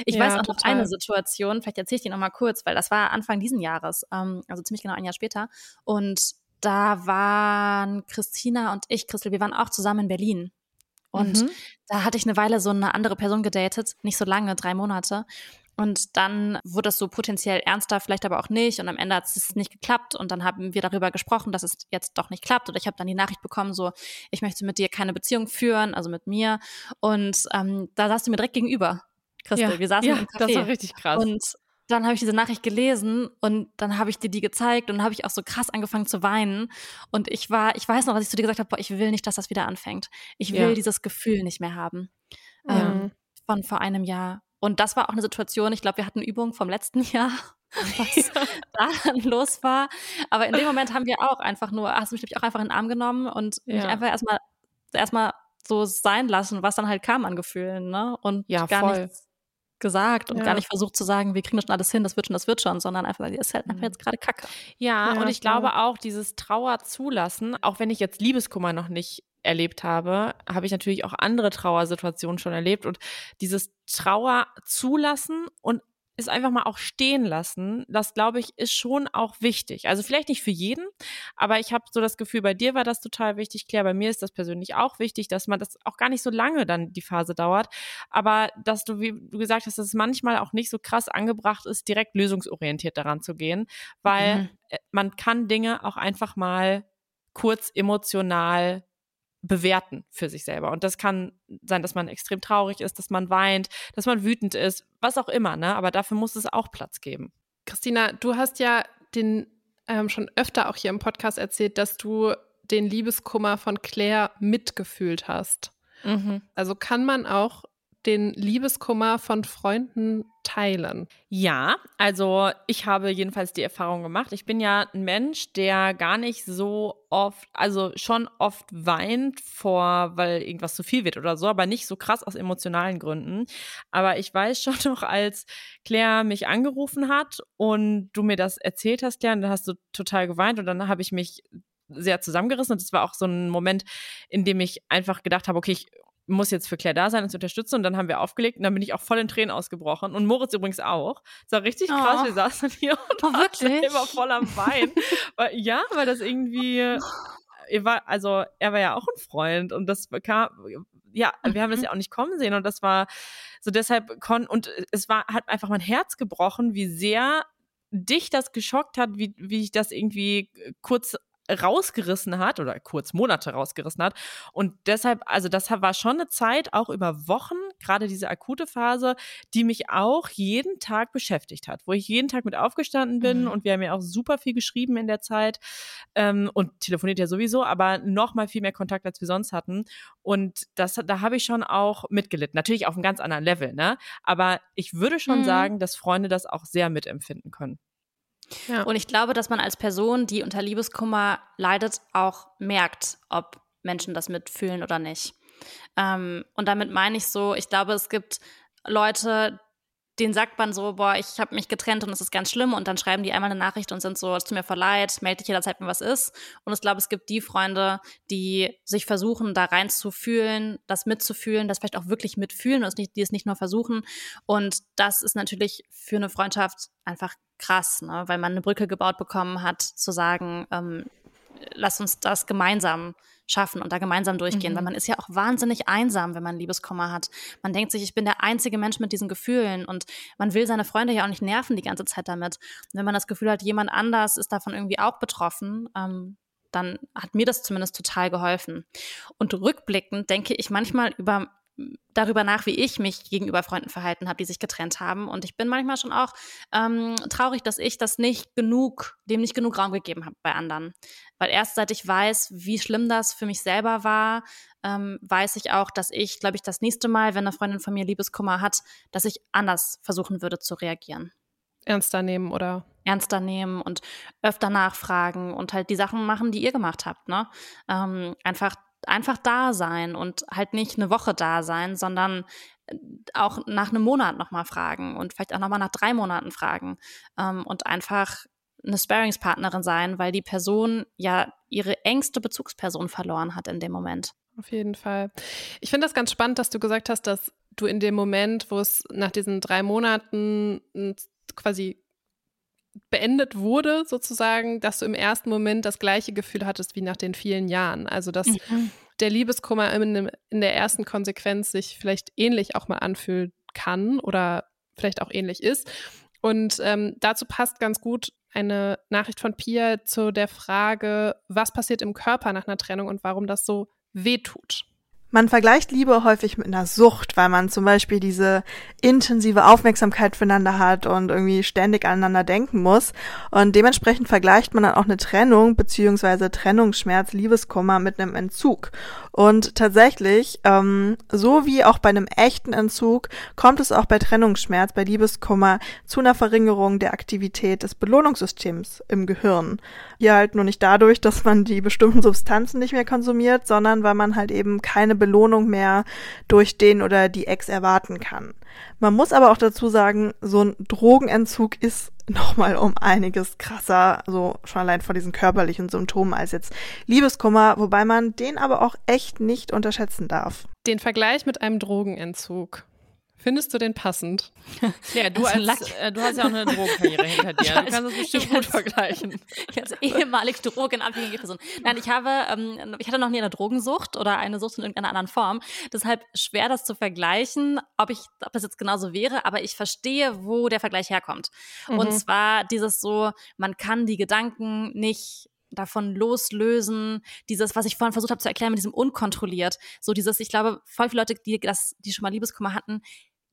Speaker 3: Ich
Speaker 2: Ja,
Speaker 3: weiß auch noch
Speaker 2: total.
Speaker 3: eine Situation, vielleicht erzähle ich die noch mal kurz, weil das war Anfang diesen Jahres, ähm, also ziemlich genau ein Jahr später. Und da waren Christina und ich, Christel, wir waren auch zusammen in Berlin. Und
Speaker 4: Mhm.
Speaker 3: da hatte ich eine Weile so eine andere Person gedatet, nicht so lange, drei Monate. Und dann wurde das so potenziell ernster, vielleicht aber auch nicht. Und am Ende hat es nicht geklappt. Und dann haben wir darüber gesprochen, dass es jetzt doch nicht klappt. Oder ich habe dann die Nachricht bekommen, so, ich möchte mit dir keine Beziehung führen, also mit mir. Und ähm, da saß du mir direkt gegenüber, Christel. wir saßen
Speaker 4: ja,
Speaker 3: im Café.
Speaker 4: das war richtig krass.
Speaker 3: Und dann habe ich diese Nachricht gelesen und dann habe ich dir die gezeigt und dann habe ich auch so krass angefangen zu weinen. Und ich war, ich weiß noch, dass ich zu dir gesagt habe, boah, ich will nicht, dass das wieder anfängt. Ich will
Speaker 4: Ja.
Speaker 3: dieses Gefühl nicht mehr haben.
Speaker 2: Mhm.
Speaker 3: Ähm, von vor einem Jahr. Und das war auch eine Situation, ich glaube, wir hatten Übungen vom letzten Jahr, was da dann los war. Aber in dem Moment haben wir auch einfach nur, hast du mich glaub ich, auch einfach in den Arm genommen und mich
Speaker 4: Ja.
Speaker 3: einfach erstmal erstmal so sein lassen, was dann halt kam an Gefühlen, ne? Und
Speaker 4: Ja,
Speaker 3: gar
Speaker 4: voll.
Speaker 3: nichts gesagt und
Speaker 2: Ja.
Speaker 3: gar nicht versucht zu sagen, wir kriegen das schon alles hin, das wird schon, das wird schon, sondern einfach, es ist halt einfach
Speaker 4: Mhm.
Speaker 3: jetzt gerade Kacke.
Speaker 4: Ja,
Speaker 2: Ja,
Speaker 4: und ich glaube auch, dieses Trauer zulassen, auch wenn ich jetzt Liebeskummer noch nicht erlebt habe, habe ich natürlich auch andere Trauersituationen schon erlebt. Und dieses Trauer zulassen und es einfach mal auch stehen lassen, das glaube ich, ist schon auch wichtig. Also vielleicht nicht für jeden, aber ich habe so das Gefühl, bei dir war das total wichtig, Claire, bei mir ist das persönlich auch wichtig, dass man das auch gar nicht so lange dann die Phase dauert, aber dass du, wie du gesagt hast, dass es manchmal auch nicht so krass angebracht ist, direkt lösungsorientiert daran zu gehen, weil
Speaker 3: Mhm.
Speaker 4: äh, man kann Dinge auch einfach mal kurz emotional bewerten für sich selber. Und das kann sein, dass man extrem traurig ist, dass man weint, dass man wütend ist, was auch immer, ne? Aber dafür muss es auch Platz geben.
Speaker 2: Christina, du hast ja den ähm, schon öfter auch hier im Podcast erzählt, dass du den Liebeskummer von Claire mitgefühlt hast. Also kann man auch den Liebeskummer von Freunden teilen.
Speaker 4: Ja, also ich habe jedenfalls die Erfahrung gemacht. Ich bin ja ein Mensch, der gar nicht so oft, also schon oft weint vor, weil irgendwas zu viel wird oder so, aber nicht so krass aus emotionalen Gründen. Aber ich weiß schon noch, als Claire mich angerufen hat und du mir das erzählt hast, Claire, dann hast du total geweint und dann habe ich mich sehr zusammengerissen und es war auch so ein Moment, in dem ich einfach gedacht habe, okay, ich muss jetzt für Claire da sein und zu unterstützen. Und dann haben wir aufgelegt und dann bin ich auch voll in Tränen ausgebrochen. Und Moritz übrigens auch. Das war richtig krass.
Speaker 3: Oh.
Speaker 4: Wir saßen hier und
Speaker 3: Oh,
Speaker 4: waren
Speaker 3: wirklich?
Speaker 4: selber voll am Wein. weil, ja, weil das irgendwie, er war, also er war ja auch ein Freund und das kam, ja, wir haben das
Speaker 3: Mhm.
Speaker 4: ja auch nicht kommen sehen und das war so deshalb kon und es war, hat einfach mein Herz gebrochen, wie sehr dich das geschockt hat, wie, wie ich das irgendwie kurz rausgerissen hat oder kurz Monate rausgerissen hat. Und deshalb, also das war schon eine Zeit, auch über Wochen, gerade diese akute Phase, die mich auch jeden Tag beschäftigt hat, wo ich jeden Tag mit aufgestanden bin
Speaker 3: Mhm.
Speaker 4: und wir haben ja auch super viel geschrieben in der Zeit ähm, und telefoniert ja sowieso, aber noch mal viel mehr Kontakt, als wir sonst hatten. Und das, da habe ich schon auch mitgelitten. Natürlich auf einem ganz anderen Level, ne? Aber ich würde schon
Speaker 3: Mhm.
Speaker 4: sagen, dass Freunde das auch sehr mitempfinden können.
Speaker 2: Ja.
Speaker 3: Und ich glaube, dass man als Person, die unter Liebeskummer leidet, auch merkt, ob Menschen das mitfühlen oder nicht. Ähm, und damit meine ich so, ich glaube, es gibt Leute, denen sagt man so, boah, ich habe mich getrennt und es ist ganz schlimm und dann schreiben die einmal eine Nachricht und sind so, es tut mir voll leid, melde dich jederzeit, wenn was ist. Und ich glaube, es gibt die Freunde, die sich versuchen, da reinzufühlen, das mitzufühlen, das vielleicht auch wirklich mitfühlen und die es nicht nur versuchen. Und das ist natürlich für eine Freundschaft einfach krass, ne? weil man eine Brücke gebaut bekommen hat, zu sagen, ähm, lass uns das gemeinsam schaffen und da gemeinsam durchgehen,
Speaker 4: Mhm.
Speaker 3: weil man ist ja auch wahnsinnig einsam, wenn man Liebeskummer hat. Man denkt sich, ich bin der einzige Mensch mit diesen Gefühlen und man will seine Freunde ja auch nicht nerven die ganze Zeit damit. Und wenn man das Gefühl hat, jemand anders ist davon irgendwie auch betroffen, ähm, dann hat mir das zumindest total geholfen. Und rückblickend denke ich manchmal über darüber nach, wie ich mich gegenüber Freunden verhalten habe, die sich getrennt haben. Und ich bin manchmal schon auch ähm, traurig, dass ich das nicht genug, dem nicht genug Raum gegeben habe bei anderen. Weil erst seit ich weiß, wie schlimm das für mich selber war, ähm, weiß ich auch, dass ich, glaube ich, das nächste Mal, wenn eine Freundin von mir Liebeskummer hat, dass ich anders versuchen würde zu reagieren.
Speaker 2: Ernster nehmen oder
Speaker 3: Ernster nehmen und öfter nachfragen und halt die Sachen machen, die ihr gemacht habt. Ne? Ähm, einfach einfach da sein und halt nicht eine Woche da sein, sondern äh, auch nach einem Monat nochmal fragen und vielleicht auch nochmal nach drei Monaten fragen ähm, und einfach eine Sparingspartnerin sein, weil die Person ja ihre engste Bezugsperson verloren hat in dem Moment.
Speaker 2: Auf jeden Fall. Ich finde das ganz spannend, dass du gesagt hast, dass du in dem Moment, wo es nach diesen drei Monaten quasi beendet wurde, sozusagen, dass du im ersten Moment das gleiche Gefühl hattest wie nach den vielen Jahren. Also, dass mhm. der Liebeskummer in, in der ersten Konsequenz sich vielleicht ähnlich auch mal anfühlen kann oder vielleicht auch ähnlich ist. Und ähm, dazu passt ganz gut eine Nachricht von Pia zu der Frage, was passiert im Körper nach einer Trennung und warum das so wehtut.
Speaker 5: Man vergleicht Liebe häufig mit einer Sucht, weil man zum Beispiel diese intensive Aufmerksamkeit füreinander hat und irgendwie ständig aneinander denken muss. Und dementsprechend vergleicht man dann auch eine Trennung beziehungsweise Trennungsschmerz, Liebeskummer mit einem Entzug. Und tatsächlich, ähm, so wie auch bei einem echten Entzug, kommt es auch bei Trennungsschmerz, bei Liebeskummer zu einer Verringerung der Aktivität des Belohnungssystems im Gehirn. Hier halt nur nicht dadurch, dass man die bestimmten Substanzen nicht mehr konsumiert, sondern weil man halt eben keine Belohnung mehr durch den oder die Ex erwarten kann. Man muss aber auch dazu sagen, so ein Drogenentzug ist nochmal um einiges krasser, so schon allein vor diesen körperlichen Symptomen als jetzt Liebeskummer, wobei man den aber auch echt nicht unterschätzen darf.
Speaker 2: Den Vergleich mit einem Drogenentzug. Findest du den passend?
Speaker 4: Ja, du, also als, äh, du hast ja auch eine Drogenkarriere hinter dir. Du kannst das bestimmt gut
Speaker 3: als,
Speaker 4: vergleichen.
Speaker 3: Ich als ehemalig drogenabhängige Person. Nein, ich habe, ähm, ich hatte noch nie eine Drogensucht oder eine Sucht in irgendeiner anderen Form. Deshalb schwer, das zu vergleichen, ob ich, ob das jetzt genauso wäre, aber ich verstehe, wo der Vergleich herkommt. Mhm. Und zwar dieses so, man kann die Gedanken nicht davon loslösen, dieses, was ich vorhin versucht habe zu erklären, mit diesem unkontrolliert. So dieses, ich glaube, voll viele Leute, die das, die schon mal Liebeskummer hatten,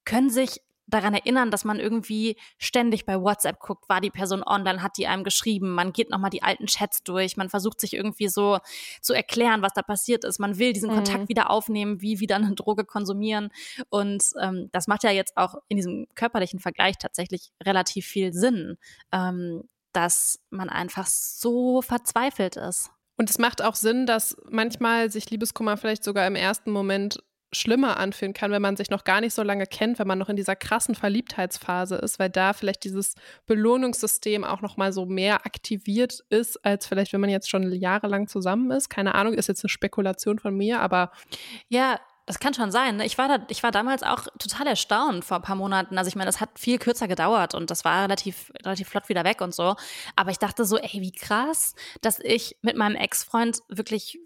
Speaker 3: können sich daran erinnern, dass man irgendwie ständig bei WhatsApp guckt, war die Person online, hat die einem geschrieben, man geht nochmal die alten Chats durch, man versucht sich irgendwie so zu erklären, was da passiert ist, man will diesen mhm. Kontakt wieder aufnehmen, wie wieder eine Droge konsumieren und ähm, das macht ja jetzt auch in diesem körperlichen Vergleich tatsächlich relativ viel Sinn, ähm, dass man einfach so verzweifelt ist.
Speaker 2: Und es macht auch Sinn, dass manchmal sich Liebeskummer vielleicht sogar im ersten Moment schlimmer anfühlen kann, wenn man sich noch gar nicht so lange kennt, wenn man noch in dieser krassen Verliebtheitsphase ist, weil da vielleicht dieses Belohnungssystem auch noch mal so mehr aktiviert ist, als vielleicht wenn man jetzt schon jahrelang zusammen ist. Keine Ahnung, ist jetzt eine Spekulation von mir, aber
Speaker 3: ja, das kann schon sein. Ne? Ich war, da, ich war damals auch total erstaunt vor ein paar Monaten. Also ich meine, das hat viel kürzer gedauert und das war relativ, relativ flott wieder weg und so. Aber ich dachte so, ey, wie krass, dass ich mit meinem Ex-Freund wirklich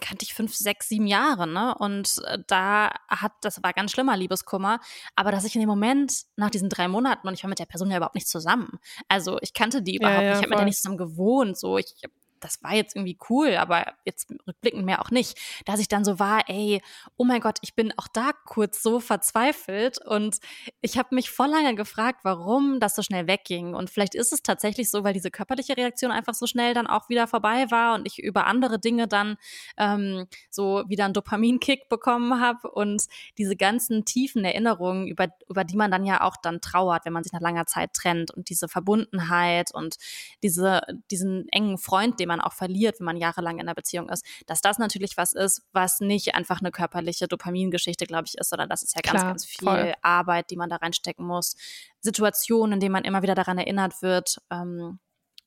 Speaker 3: kannte ich fünf, sechs, sieben Jahre, ne? Und äh, da hat, das war ganz schlimmer Liebeskummer, aber dass ich in dem Moment nach diesen drei Monaten und ich war mit der Person ja überhaupt nicht zusammen. Also ich kannte die überhaupt ja, ja, nicht, ich habe mit der nicht zusammen gewohnt, so ich das war jetzt irgendwie cool, aber jetzt rückblickend mehr auch nicht, dass ich dann so war, ey, oh mein Gott, ich bin auch da kurz so verzweifelt und ich habe mich voll lange gefragt, warum das so schnell wegging. Und vielleicht ist es tatsächlich so, weil diese körperliche Reaktion einfach so schnell dann auch wieder vorbei war und ich über andere Dinge dann ähm, so wieder einen Dopaminkick bekommen habe und diese ganzen tiefen Erinnerungen, über, über die man dann ja auch dann trauert, wenn man sich nach langer Zeit trennt und diese Verbundenheit und diese, diesen engen Freund, den man auch verliert, wenn man jahrelang in einer Beziehung ist, dass das natürlich was ist, was nicht einfach eine körperliche Dopamingeschichte, glaube ich, ist, sondern das ist ja ganz, Klar, ganz viel voll. Arbeit, die man da reinstecken muss. Situationen, in denen man immer wieder daran erinnert wird. Ähm,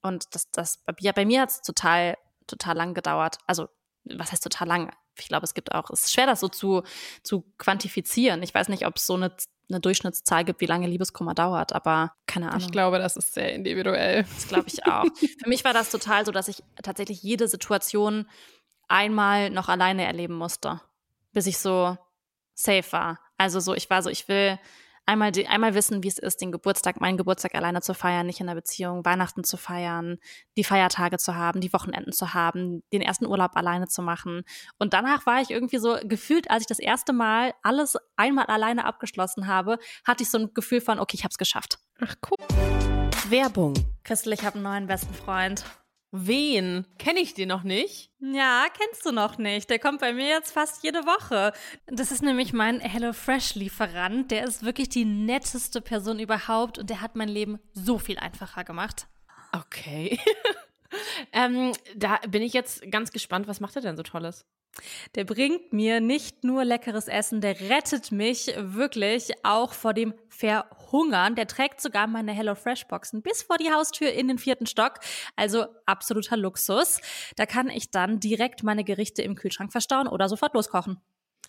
Speaker 3: und das, das ja, bei mir hat es total, total lang gedauert. Also, was heißt total lang? Ich glaube, es gibt auch, es ist schwer, das so zu, zu quantifizieren. Ich weiß nicht, ob es so eine eine Durchschnittszahl gibt, wie lange Liebeskummer dauert, aber keine Ahnung.
Speaker 2: Ich glaube, das ist sehr individuell.
Speaker 3: Das glaube ich auch. Für mich war das total so, dass ich tatsächlich jede Situation einmal noch alleine erleben musste, bis ich so safe war. Also so, ich war so, ich will einmal, die, einmal wissen, wie es ist, den Geburtstag, meinen Geburtstag alleine zu feiern, nicht in der Beziehung, Weihnachten zu feiern, die Feiertage zu haben, die Wochenenden zu haben, den ersten Urlaub alleine zu machen. Und danach war ich irgendwie so gefühlt, als ich das erste Mal alles einmal alleine abgeschlossen habe, hatte ich so ein Gefühl von, okay, ich habe es geschafft.
Speaker 2: Ach cool.
Speaker 4: Werbung.
Speaker 3: Christel, ich habe einen neuen besten Freund.
Speaker 4: Wen? Kenne ich den noch nicht?
Speaker 3: Ja, kennst du noch nicht. Der kommt bei mir jetzt fast jede Woche. Das ist nämlich mein HelloFresh-Lieferant. Der ist wirklich die netteste Person überhaupt und der hat mein Leben so viel einfacher gemacht.
Speaker 4: Okay. ähm, da bin ich jetzt ganz gespannt. Was macht er denn so Tolles?
Speaker 3: Der bringt mir nicht nur leckeres Essen, der rettet mich wirklich auch vor dem Verhungern. Der trägt sogar meine HelloFresh-Boxen bis vor die Haustür in den vierten Stock. Also absoluter Luxus. Da kann ich dann direkt meine Gerichte im Kühlschrank verstauen oder sofort loskochen.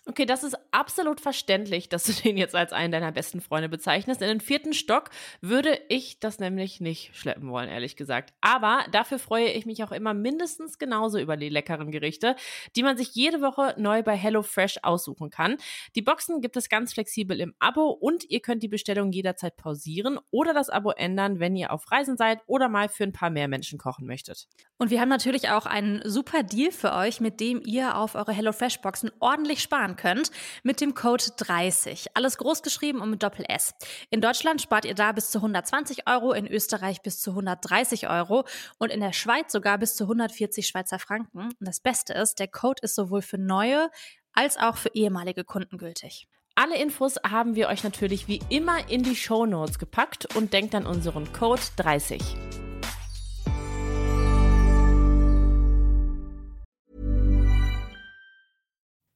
Speaker 4: Okay, das ist absolut verständlich, dass du den jetzt als einen deiner besten Freunde bezeichnest. In den vierten Stock würde ich das nämlich nicht schleppen wollen, ehrlich gesagt. Aber dafür freue ich mich auch immer mindestens genauso über die leckeren Gerichte, die man sich jede Woche neu bei HelloFresh aussuchen kann. Die Boxen gibt es ganz flexibel im Abo und ihr könnt die Bestellung jederzeit pausieren oder das Abo ändern, wenn ihr auf Reisen seid oder mal für ein paar mehr Menschen kochen möchtet.
Speaker 3: Und wir haben natürlich auch einen super Deal für euch, mit dem ihr auf eure HelloFresh-Boxen ordentlich sparen könnt mit dem Code 30. Alles groß geschrieben und mit Doppel S. In Deutschland spart ihr da bis zu 120 Euro, in Österreich bis zu 130 Euro und in der Schweiz sogar bis zu 140 Schweizer Franken. Und das Beste ist, der Code ist sowohl für neue als auch für ehemalige Kunden gültig.
Speaker 4: Alle Infos haben wir euch natürlich wie immer in die Show Notes gepackt und denkt an unseren Code 30.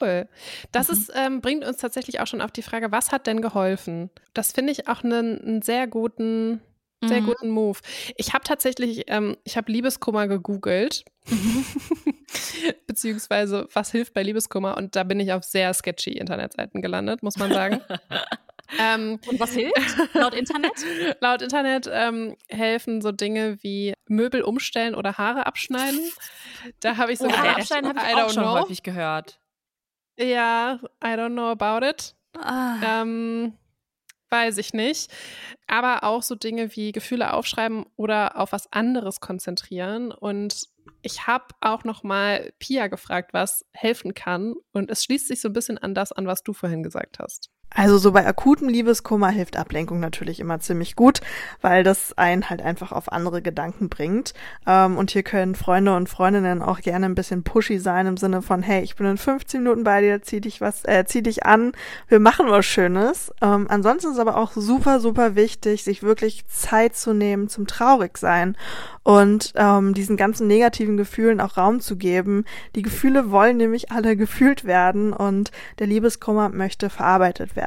Speaker 2: Cool. Das
Speaker 3: Mhm.
Speaker 2: ist, ähm, bringt uns tatsächlich auch schon auf die Frage, was hat denn geholfen? Das finde ich auch einen, sehr guten, sehr
Speaker 3: Mhm.
Speaker 2: guten Move. Ich habe tatsächlich, ähm, ich habe Liebeskummer gegoogelt. Beziehungsweise, was hilft bei Liebeskummer? Und da bin ich auf sehr sketchy Internetseiten gelandet, muss man sagen. ähm,
Speaker 3: Und was hilft laut Internet?
Speaker 2: laut Internet ähm, helfen so Dinge wie Möbel umstellen oder Haare abschneiden. Da habe ich so
Speaker 3: Oh, Haare abschneiden habe ich
Speaker 2: I
Speaker 3: auch
Speaker 4: schon
Speaker 2: know.
Speaker 4: häufig gehört.
Speaker 2: Ja, I don't know about it.
Speaker 3: Ah.
Speaker 2: Ähm, weiß ich nicht. Aber auch so Dinge wie Gefühle aufschreiben oder auf was anderes konzentrieren. Und ich habe auch noch mal Pia gefragt, was helfen kann. Und es schließt sich so ein bisschen an das an, was du vorhin gesagt hast.
Speaker 5: Also so bei akutem Liebeskummer hilft Ablenkung natürlich immer ziemlich gut, weil das einen halt einfach auf andere Gedanken bringt. Ähm, und hier können Freunde und Freundinnen auch gerne ein bisschen pushy sein im Sinne von, hey, ich bin in 15 Minuten bei dir, zieh dich was, äh, zieh dich an, wir machen was Schönes. Ähm, ansonsten ist aber auch super, super wichtig, sich wirklich Zeit zu nehmen zum Traurigsein und ähm, diesen ganzen negativen Gefühlen auch Raum zu geben. Die Gefühle wollen nämlich alle gefühlt werden und der Liebeskummer möchte verarbeitet werden.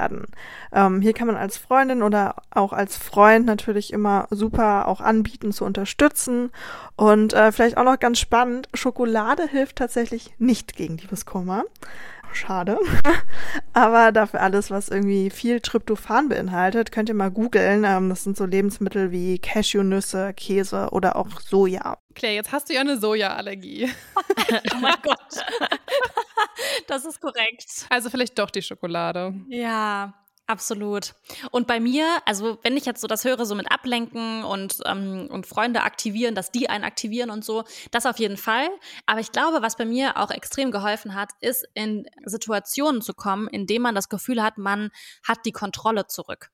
Speaker 5: Ähm, hier kann man als Freundin oder auch als Freund natürlich immer super auch anbieten zu unterstützen und äh, vielleicht auch noch ganz spannend, Schokolade hilft tatsächlich nicht gegen Liebeskummer. Schade. Aber dafür alles, was irgendwie viel Tryptophan beinhaltet, könnt ihr mal googeln. Ähm, das sind so Lebensmittel wie Cashewnüsse, Käse oder auch Soja.
Speaker 2: Claire, jetzt hast du ja eine Sojaallergie.
Speaker 3: oh mein Gott. das ist korrekt.
Speaker 2: Also vielleicht doch die Schokolade.
Speaker 3: Ja, absolut. Und bei mir, also wenn ich jetzt so das höre, so mit Ablenken und, ähm, und Freunde aktivieren, dass die einen aktivieren und so, das auf jeden Fall. Aber ich glaube, was bei mir auch extrem geholfen hat, ist in Situationen zu kommen, in denen man das Gefühl hat, man hat die Kontrolle zurück.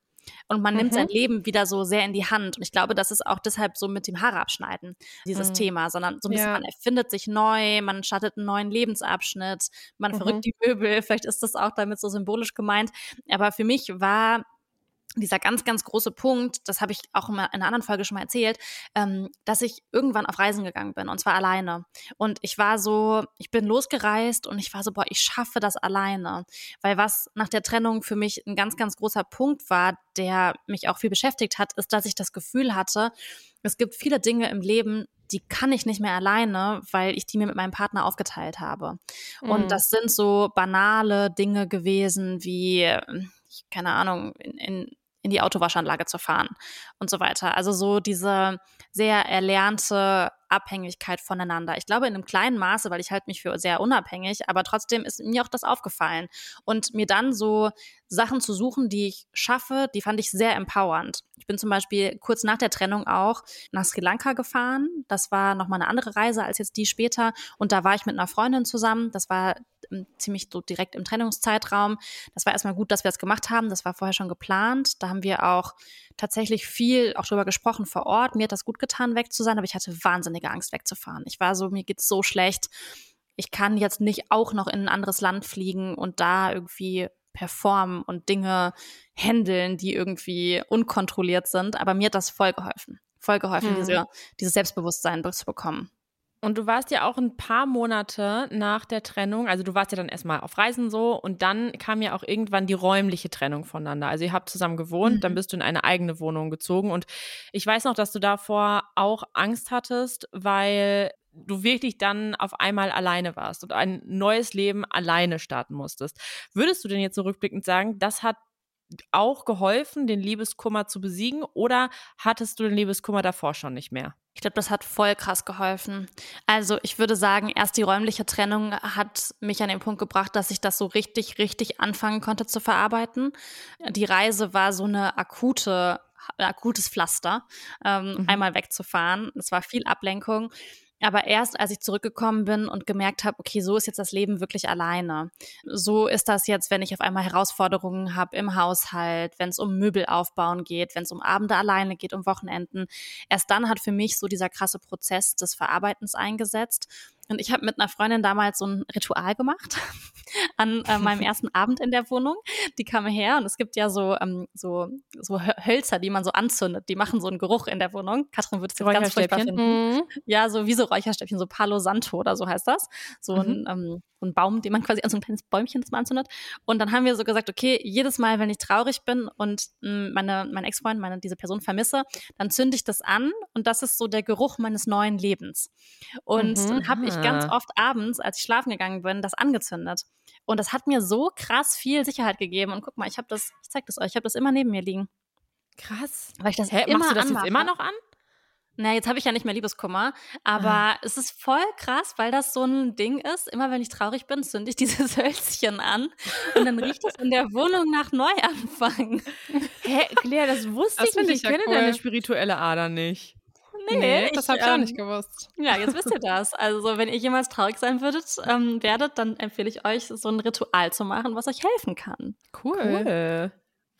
Speaker 3: Und man nimmt
Speaker 2: Mhm.
Speaker 3: sein Leben wieder so sehr in die Hand. Und ich glaube, das ist auch deshalb so mit dem Haare abschneiden, dieses
Speaker 4: Mhm.
Speaker 3: Thema, sondern so ein bisschen,
Speaker 2: Ja.
Speaker 3: man erfindet sich neu, man startet einen neuen Lebensabschnitt, man
Speaker 2: Mhm.
Speaker 3: verrückt die Möbel, vielleicht ist das auch damit so symbolisch gemeint. Aber für mich war dieser ganz, ganz große Punkt, das habe ich auch immer in einer anderen Folge schon mal erzählt, ähm, dass ich irgendwann auf Reisen gegangen bin und zwar alleine. Und ich war so, ich bin losgereist und ich war so, boah, ich schaffe das alleine. Weil was nach der Trennung für mich ein ganz, ganz großer Punkt war, der mich auch viel beschäftigt hat, ist, dass ich das Gefühl hatte, es gibt viele Dinge im Leben, die kann ich nicht mehr alleine, weil ich die mir mit meinem Partner aufgeteilt habe.
Speaker 2: Mhm.
Speaker 3: Und das sind so banale Dinge gewesen wie, keine Ahnung, in, in, in die Autowaschanlage zu fahren und so weiter. Also so diese sehr erlernte Abhängigkeit voneinander. Ich glaube in einem kleinen Maße, weil ich halte mich für sehr unabhängig, aber trotzdem ist mir auch das aufgefallen. Und mir dann so Sachen zu suchen, die ich schaffe, die fand ich sehr empowernd. Ich bin zum Beispiel kurz nach der Trennung auch nach Sri Lanka gefahren. Das war nochmal eine andere Reise als jetzt die später. Und da war ich mit einer Freundin zusammen. Das war ähm, ziemlich so direkt im Trennungszeitraum. Das war erstmal gut, dass wir das gemacht haben. Das war vorher schon geplant. Da haben wir auch tatsächlich viel auch drüber gesprochen vor Ort. Mir hat das gut getan, weg zu sein, aber ich hatte wahnsinnige Angst, wegzufahren. Ich war so, mir geht's so schlecht. Ich kann jetzt nicht auch noch in ein anderes Land fliegen und da irgendwie performen und Dinge handeln, die irgendwie unkontrolliert sind. Aber mir hat das voll geholfen. Voll geholfen, mhm. diese, dieses Selbstbewusstsein zu bekommen.
Speaker 4: Und du warst ja auch ein paar Monate nach der Trennung, also du warst ja dann erstmal auf Reisen so und dann kam ja auch irgendwann die räumliche Trennung voneinander. Also ihr habt zusammen gewohnt, mhm. dann bist du in eine eigene Wohnung gezogen und ich weiß noch, dass du davor auch Angst hattest, weil du wirklich dann auf einmal alleine warst und ein neues Leben alleine starten musstest. Würdest du denn jetzt zurückblickend so sagen, das hat auch geholfen, den Liebeskummer zu besiegen oder hattest du den Liebeskummer davor schon nicht mehr?
Speaker 3: Ich glaube, das hat voll krass geholfen. Also ich würde sagen, erst die räumliche Trennung hat mich an den Punkt gebracht, dass ich das so richtig, richtig anfangen konnte zu verarbeiten. Die Reise war so eine akute, akutes Pflaster, ähm, mhm. einmal wegzufahren. Es war viel Ablenkung. Aber erst als ich zurückgekommen bin und gemerkt habe, okay, so ist jetzt das Leben wirklich alleine. So ist das jetzt, wenn ich auf einmal Herausforderungen habe im Haushalt, wenn es um Möbel aufbauen geht, wenn es um Abende alleine geht, um Wochenenden. Erst dann hat für mich so dieser krasse Prozess des Verarbeitens eingesetzt. Und ich habe mit einer Freundin damals so ein Ritual gemacht an äh, meinem ersten Abend in der Wohnung. Die kam her und es gibt ja so, ähm, so, so Hölzer, die man so anzündet. Die machen so einen Geruch in der Wohnung. Katrin würde es jetzt ganz furchtbar finden. Mhm. Ja, so wie so Räucherstäbchen, so Palo Santo oder so heißt das. So mhm. ein ähm, so ein Baum, den man quasi an so ein kleines Bäumchen das man anzündet. Und dann haben wir so gesagt, okay, jedes Mal, wenn ich traurig bin und hm, meine, mein Ex-Freund, meine, diese Person vermisse, dann zünde ich das an und das ist so der Geruch meines neuen Lebens. Und mhm, dann habe ich ganz oft abends, als ich schlafen gegangen bin, das angezündet. Und das hat mir so krass viel Sicherheit gegeben. Und guck mal, ich habe das, ich zeig das euch, ich habe das immer neben mir liegen.
Speaker 4: Krass.
Speaker 3: Weil ich das
Speaker 4: Hä,
Speaker 3: immer
Speaker 4: machst du das
Speaker 3: anmache.
Speaker 4: jetzt immer noch an?
Speaker 3: Na, jetzt habe ich ja nicht mehr Liebeskummer, aber ah. es ist voll krass, weil das so ein Ding ist. Immer wenn ich traurig bin, zünde ich dieses Hölzchen an und dann riecht es in der Wohnung nach Neuanfang.
Speaker 4: Hä, Claire, das wusste das ich nicht. Ich, ja kenne cool. deine spirituelle Ader nicht.
Speaker 2: Nee, nee das habe ich ähm, auch nicht gewusst.
Speaker 3: Ja, jetzt wisst ihr das. Also, wenn ihr jemals traurig sein würdet, ähm, werdet, dann empfehle ich euch, so ein Ritual zu machen, was euch helfen kann.
Speaker 2: Cool. cool.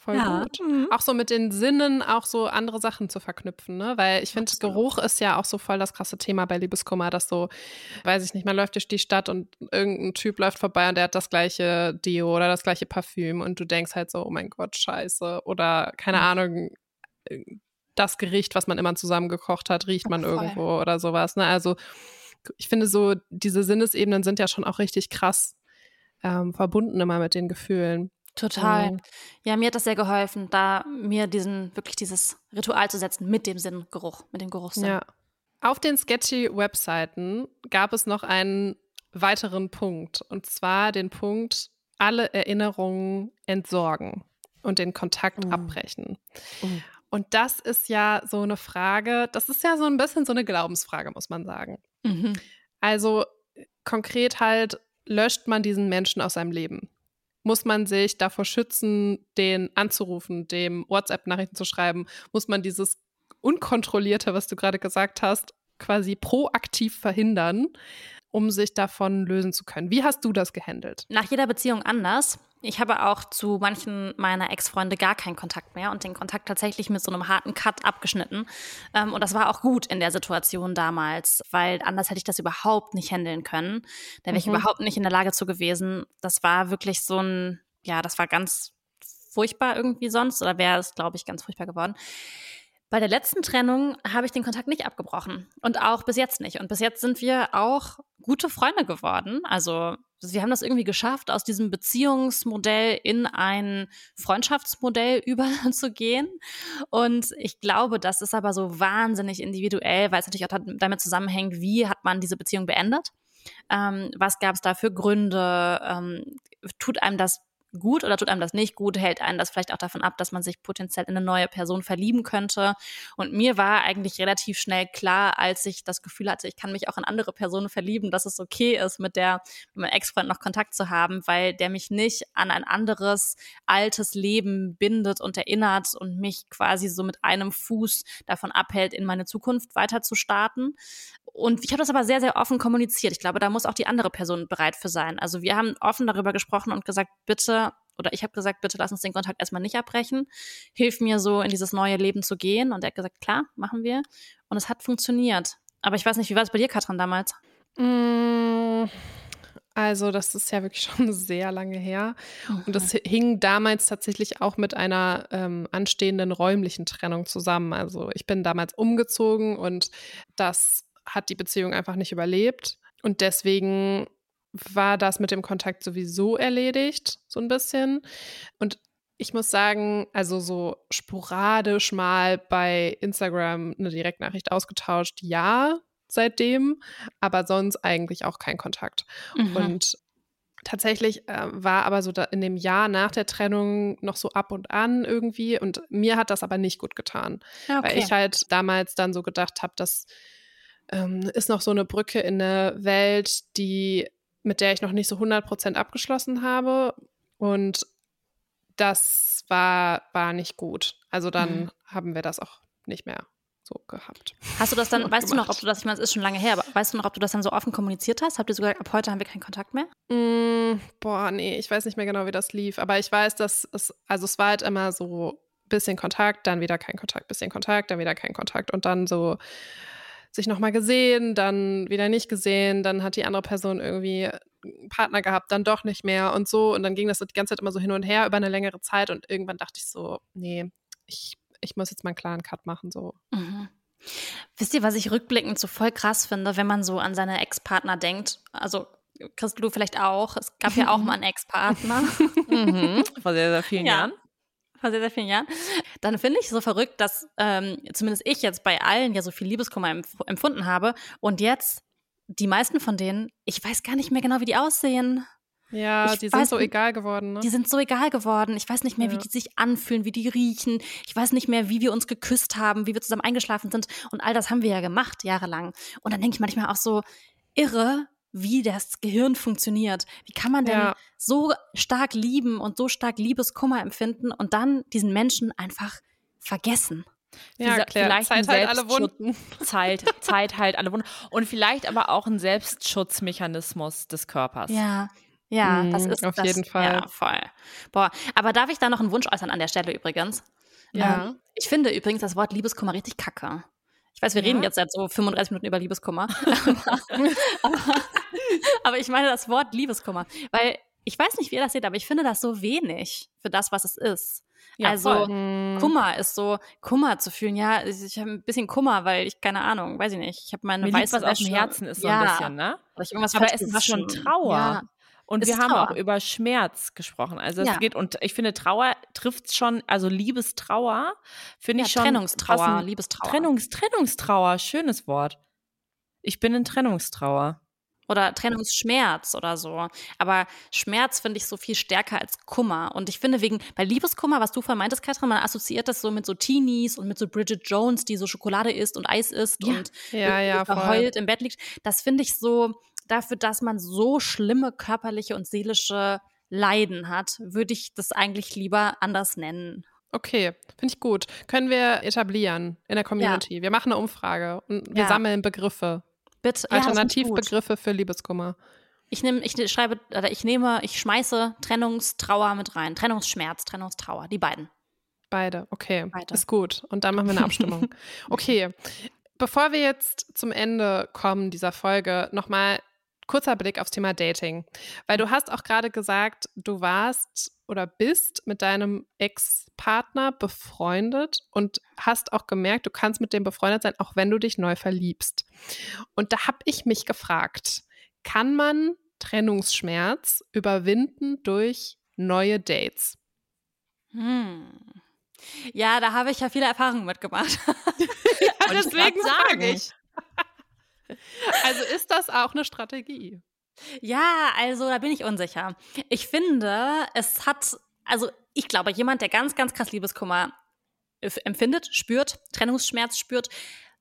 Speaker 2: Voll ja. gut. Mhm. Auch so mit den Sinnen auch so andere Sachen zu verknüpfen, ne? Weil ich finde, Geruch ist ja auch so voll das krasse Thema bei Liebeskummer, dass so, weiß ich nicht, man läuft durch die Stadt und irgendein Typ läuft vorbei und der hat das gleiche Deo oder das gleiche Parfüm und du denkst halt so, oh mein Gott, scheiße. Oder keine mhm. Ahnung, das Gericht, was man immer zusammen gekocht hat, riecht man voll. irgendwo oder sowas. Ne? Also ich finde so, diese Sinnesebenen sind ja schon auch richtig krass ähm, verbunden immer mit den Gefühlen.
Speaker 3: Total. Mhm. Ja, mir hat das sehr geholfen, da mir diesen, wirklich dieses Ritual zu setzen mit dem Sinngeruch, mit dem Geruchssinn. Ja.
Speaker 2: Auf den Sketchy-Webseiten gab es noch einen weiteren Punkt, und zwar den Punkt, alle Erinnerungen entsorgen und den Kontakt uh. abbrechen. Uh. Und das ist ja so eine Frage, das ist ja so ein bisschen so eine Glaubensfrage, muss man sagen. Mhm. Also konkret halt, löscht man diesen Menschen aus seinem Leben? Muss man sich davor schützen, den anzurufen, dem WhatsApp-Nachrichten zu schreiben? Muss man dieses Unkontrollierte, was du gerade gesagt hast, quasi proaktiv verhindern, um sich davon lösen zu können? Wie hast du das gehandelt?
Speaker 3: Nach jeder Beziehung anders. Ich habe auch zu manchen meiner Ex-Freunde gar keinen Kontakt mehr und den Kontakt tatsächlich mit so einem harten Cut abgeschnitten. Ähm, und das war auch gut in der Situation damals, weil anders hätte ich das überhaupt nicht handeln können. Da wäre ich mhm. überhaupt nicht in der Lage zu gewesen. Das war wirklich so ein, ja, das war ganz furchtbar irgendwie sonst oder wäre es, glaube ich, ganz furchtbar geworden. Bei der letzten Trennung habe ich den Kontakt nicht abgebrochen und auch bis jetzt nicht. Und bis jetzt sind wir auch gute Freunde geworden. Also wir haben das irgendwie geschafft, aus diesem Beziehungsmodell in ein Freundschaftsmodell überzugehen. Und ich glaube, das ist aber so wahnsinnig individuell, weil es natürlich auch damit zusammenhängt, wie hat man diese Beziehung beendet. Ähm, was gab es da für Gründe? Ähm, tut einem das gut oder tut einem das nicht gut, hält einen das vielleicht auch davon ab, dass man sich potenziell in eine neue Person verlieben könnte. Und mir war eigentlich relativ schnell klar, als ich das Gefühl hatte, ich kann mich auch in andere Personen verlieben, dass es okay ist, mit der mit meinem Ex-Freund noch Kontakt zu haben, weil der mich nicht an ein anderes altes Leben bindet und erinnert und mich quasi so mit einem Fuß davon abhält, in meine Zukunft weiter zu starten. Und ich habe das aber sehr, sehr offen kommuniziert. Ich glaube, da muss auch die andere Person bereit für sein. Also wir haben offen darüber gesprochen und gesagt, bitte, oder ich habe gesagt, bitte lass uns den Kontakt erstmal nicht abbrechen. Hilf mir so in dieses neue Leben zu gehen. Und er hat gesagt, klar, machen wir. Und es hat funktioniert. Aber ich weiß nicht, wie war es bei dir, Katrin, damals?
Speaker 2: Mm, Also, das ist ja wirklich schon sehr lange her.
Speaker 3: Mhm.
Speaker 2: Und das hing damals tatsächlich auch mit einer ähm, anstehenden räumlichen Trennung zusammen. Also, ich bin damals umgezogen und das hat die Beziehung einfach nicht überlebt. Und deswegen war das mit dem Kontakt sowieso erledigt, so ein bisschen. Und ich muss sagen, also so sporadisch mal bei Instagram eine Direktnachricht ausgetauscht, ja, seitdem, aber sonst eigentlich auch kein Kontakt.
Speaker 3: Mhm.
Speaker 2: Und tatsächlich äh, war aber so in dem Jahr nach der Trennung noch so ab und an irgendwie und mir hat das aber nicht gut getan,
Speaker 3: Ja,
Speaker 2: weil ich halt damals dann so gedacht habe, das ähm, ist noch so eine Brücke in eine Welt, die mit der ich noch nicht so 100% abgeschlossen habe und das war, war nicht gut. Also dann
Speaker 3: Mhm.
Speaker 2: haben wir das auch nicht mehr so gehabt.
Speaker 3: Hast du das dann, weißt du noch,
Speaker 2: gemacht.
Speaker 3: ob du das, ich meine, es ist schon lange her, aber weißt du noch, ob du das dann so offen kommuniziert hast? Habt ihr sogar, ab heute haben wir keinen Kontakt mehr?
Speaker 2: Mm, boah, nee, ich weiß nicht mehr genau, wie das lief. Aber ich weiß, dass es, also es war halt immer so bisschen Kontakt, dann wieder kein Kontakt, bisschen Kontakt, dann wieder kein Kontakt und dann so sich nochmal gesehen, dann wieder nicht gesehen, dann hat die andere Person irgendwie einen Partner gehabt, dann doch nicht mehr und so. Und dann ging das die ganze Zeit immer so hin und her über eine längere Zeit und irgendwann dachte ich so, nee, ich, ich muss jetzt mal einen klaren Cut machen, so.
Speaker 3: Mhm. Wisst ihr, was ich rückblickend so voll krass finde, wenn man so an seine Ex-Partner denkt? Also, Christel, du vielleicht auch. Es gab ja auch mal einen Ex-Partner.
Speaker 4: Mhm. Vor sehr, sehr vielen
Speaker 3: Ja.
Speaker 4: Jahren.
Speaker 3: Vor sehr, sehr vielen Jahren. Dann finde ich so verrückt, dass ähm, zumindest ich jetzt bei allen ja so viel Liebeskummer empf empfunden habe. Und jetzt, die meisten von denen, ich weiß gar nicht mehr genau, wie die aussehen.
Speaker 2: Ja,
Speaker 3: Ich
Speaker 2: die sind
Speaker 3: weiß
Speaker 2: so
Speaker 3: nicht-
Speaker 2: egal geworden, ne?
Speaker 3: Die sind so egal geworden. Ich weiß nicht mehr, wie
Speaker 2: Ja.
Speaker 3: die sich anfühlen, wie die riechen. Ich weiß nicht mehr, wie wir uns geküsst haben, wie wir zusammen eingeschlafen sind. Und all das haben wir ja gemacht, jahrelang. Und dann denke ich manchmal auch so, irre, wie das Gehirn funktioniert. Wie kann man denn
Speaker 2: Ja.
Speaker 3: so stark lieben und so stark Liebeskummer empfinden und dann diesen Menschen einfach vergessen?
Speaker 2: ja,
Speaker 4: Dieser-
Speaker 2: Claire,
Speaker 4: vielleicht
Speaker 2: Zeit halt alle Wunden.
Speaker 4: Zeit, Zeit halt alle Wunden. Und vielleicht aber auch ein Selbstschutzmechanismus des Körpers.
Speaker 3: Ja. Ja, das
Speaker 2: Mhm,
Speaker 3: ist
Speaker 2: auf
Speaker 3: das,
Speaker 2: jeden Fall.
Speaker 3: Ja, voll. Boah, aber darf ich da noch einen Wunsch äußern an der Stelle übrigens?
Speaker 2: Ja.
Speaker 3: Ähm, ich finde übrigens das Wort Liebeskummer richtig kacke. Ich weiß, wir
Speaker 2: Ja?
Speaker 3: reden jetzt seit so 35 Minuten über Liebeskummer. aber, aber ich meine das Wort Liebeskummer. Weil ich weiß nicht, wie ihr das seht, aber ich finde das so wenig für das, was es ist.
Speaker 4: Ja,
Speaker 3: also
Speaker 4: voll.
Speaker 2: Mhm.
Speaker 3: Kummer ist so, Kummer zu fühlen. Ja, ich, habe ein bisschen Kummer, weil ich, keine Ahnung, weiß ich nicht. Ich habe meine
Speaker 4: Mir liegt
Speaker 3: weiße
Speaker 4: was auf dem
Speaker 3: Wäsche.
Speaker 4: Herzen ist so
Speaker 3: ja,
Speaker 4: ein bisschen, ne?
Speaker 3: Oder ich irgendwas
Speaker 4: Aber es ist schon. Trauer.
Speaker 3: Ja.
Speaker 4: Und wir haben
Speaker 3: Trauer.
Speaker 4: auch über Schmerz gesprochen. Also es
Speaker 3: Ja.
Speaker 4: geht, und ich finde, Trauer trifft schon, also Liebestrauer, finde
Speaker 3: Ja,
Speaker 4: ich schon.
Speaker 3: Trennungstrauer,
Speaker 4: passend.
Speaker 3: Liebestrauer.
Speaker 4: Trennungs, Trennungstrauer, schönes Wort. Ich bin in Trennungstrauer.
Speaker 3: oder Trennungsschmerz oder so. Aber Schmerz finde ich so viel stärker als Kummer. Und ich finde wegen, bei Liebeskummer, was du vorhin meintest, Katrin, man assoziiert das so mit so Teenies und mit so Bridget Jones, die so Schokolade isst und Eis isst
Speaker 4: Ja.
Speaker 3: und
Speaker 2: Ja, ja,
Speaker 3: verheult im Bett liegt. Das finde ich so, dafür, dass man so schlimme körperliche und seelische Leiden hat, würde ich das eigentlich lieber anders nennen.
Speaker 2: Okay, finde ich gut. Können wir etablieren in der Community. Wir machen eine Umfrage und wir
Speaker 3: Ja.
Speaker 2: sammeln Begriffe.
Speaker 3: Bitte. Ja.
Speaker 2: Alternativbegriffe für Liebeskummer.
Speaker 3: Ich nehme, ich schreibe, oder ich nehme, ich schmeiße Trennungstrauer mit rein. Trennungsschmerz, Trennungstrauer, die beiden.
Speaker 2: Beide, okay.
Speaker 3: Beide.
Speaker 2: Ist gut. Und dann machen wir eine Abstimmung. okay. Bevor wir jetzt zum Ende kommen dieser Folge, nochmal kurzer Blick aufs Thema Dating. Weil du hast auch gerade gesagt, du warst oder bist mit deinem Ex-Partner befreundet und hast auch gemerkt, du kannst mit dem befreundet sein, auch wenn du dich neu verliebst. Und da habe ich mich gefragt, kann man Trennungsschmerz überwinden durch neue Dates?
Speaker 3: Hm. Ja, da habe ich ja viele Erfahrungen mitgemacht.
Speaker 4: Wollte ich grad sagen.
Speaker 2: Also ist das auch eine Strategie?
Speaker 3: Ja, also da bin ich unsicher. Ich finde, es hat, also ich glaube, jemand, der ganz, ganz krass Liebeskummer empfindet, spürt, Trennungsschmerz spürt,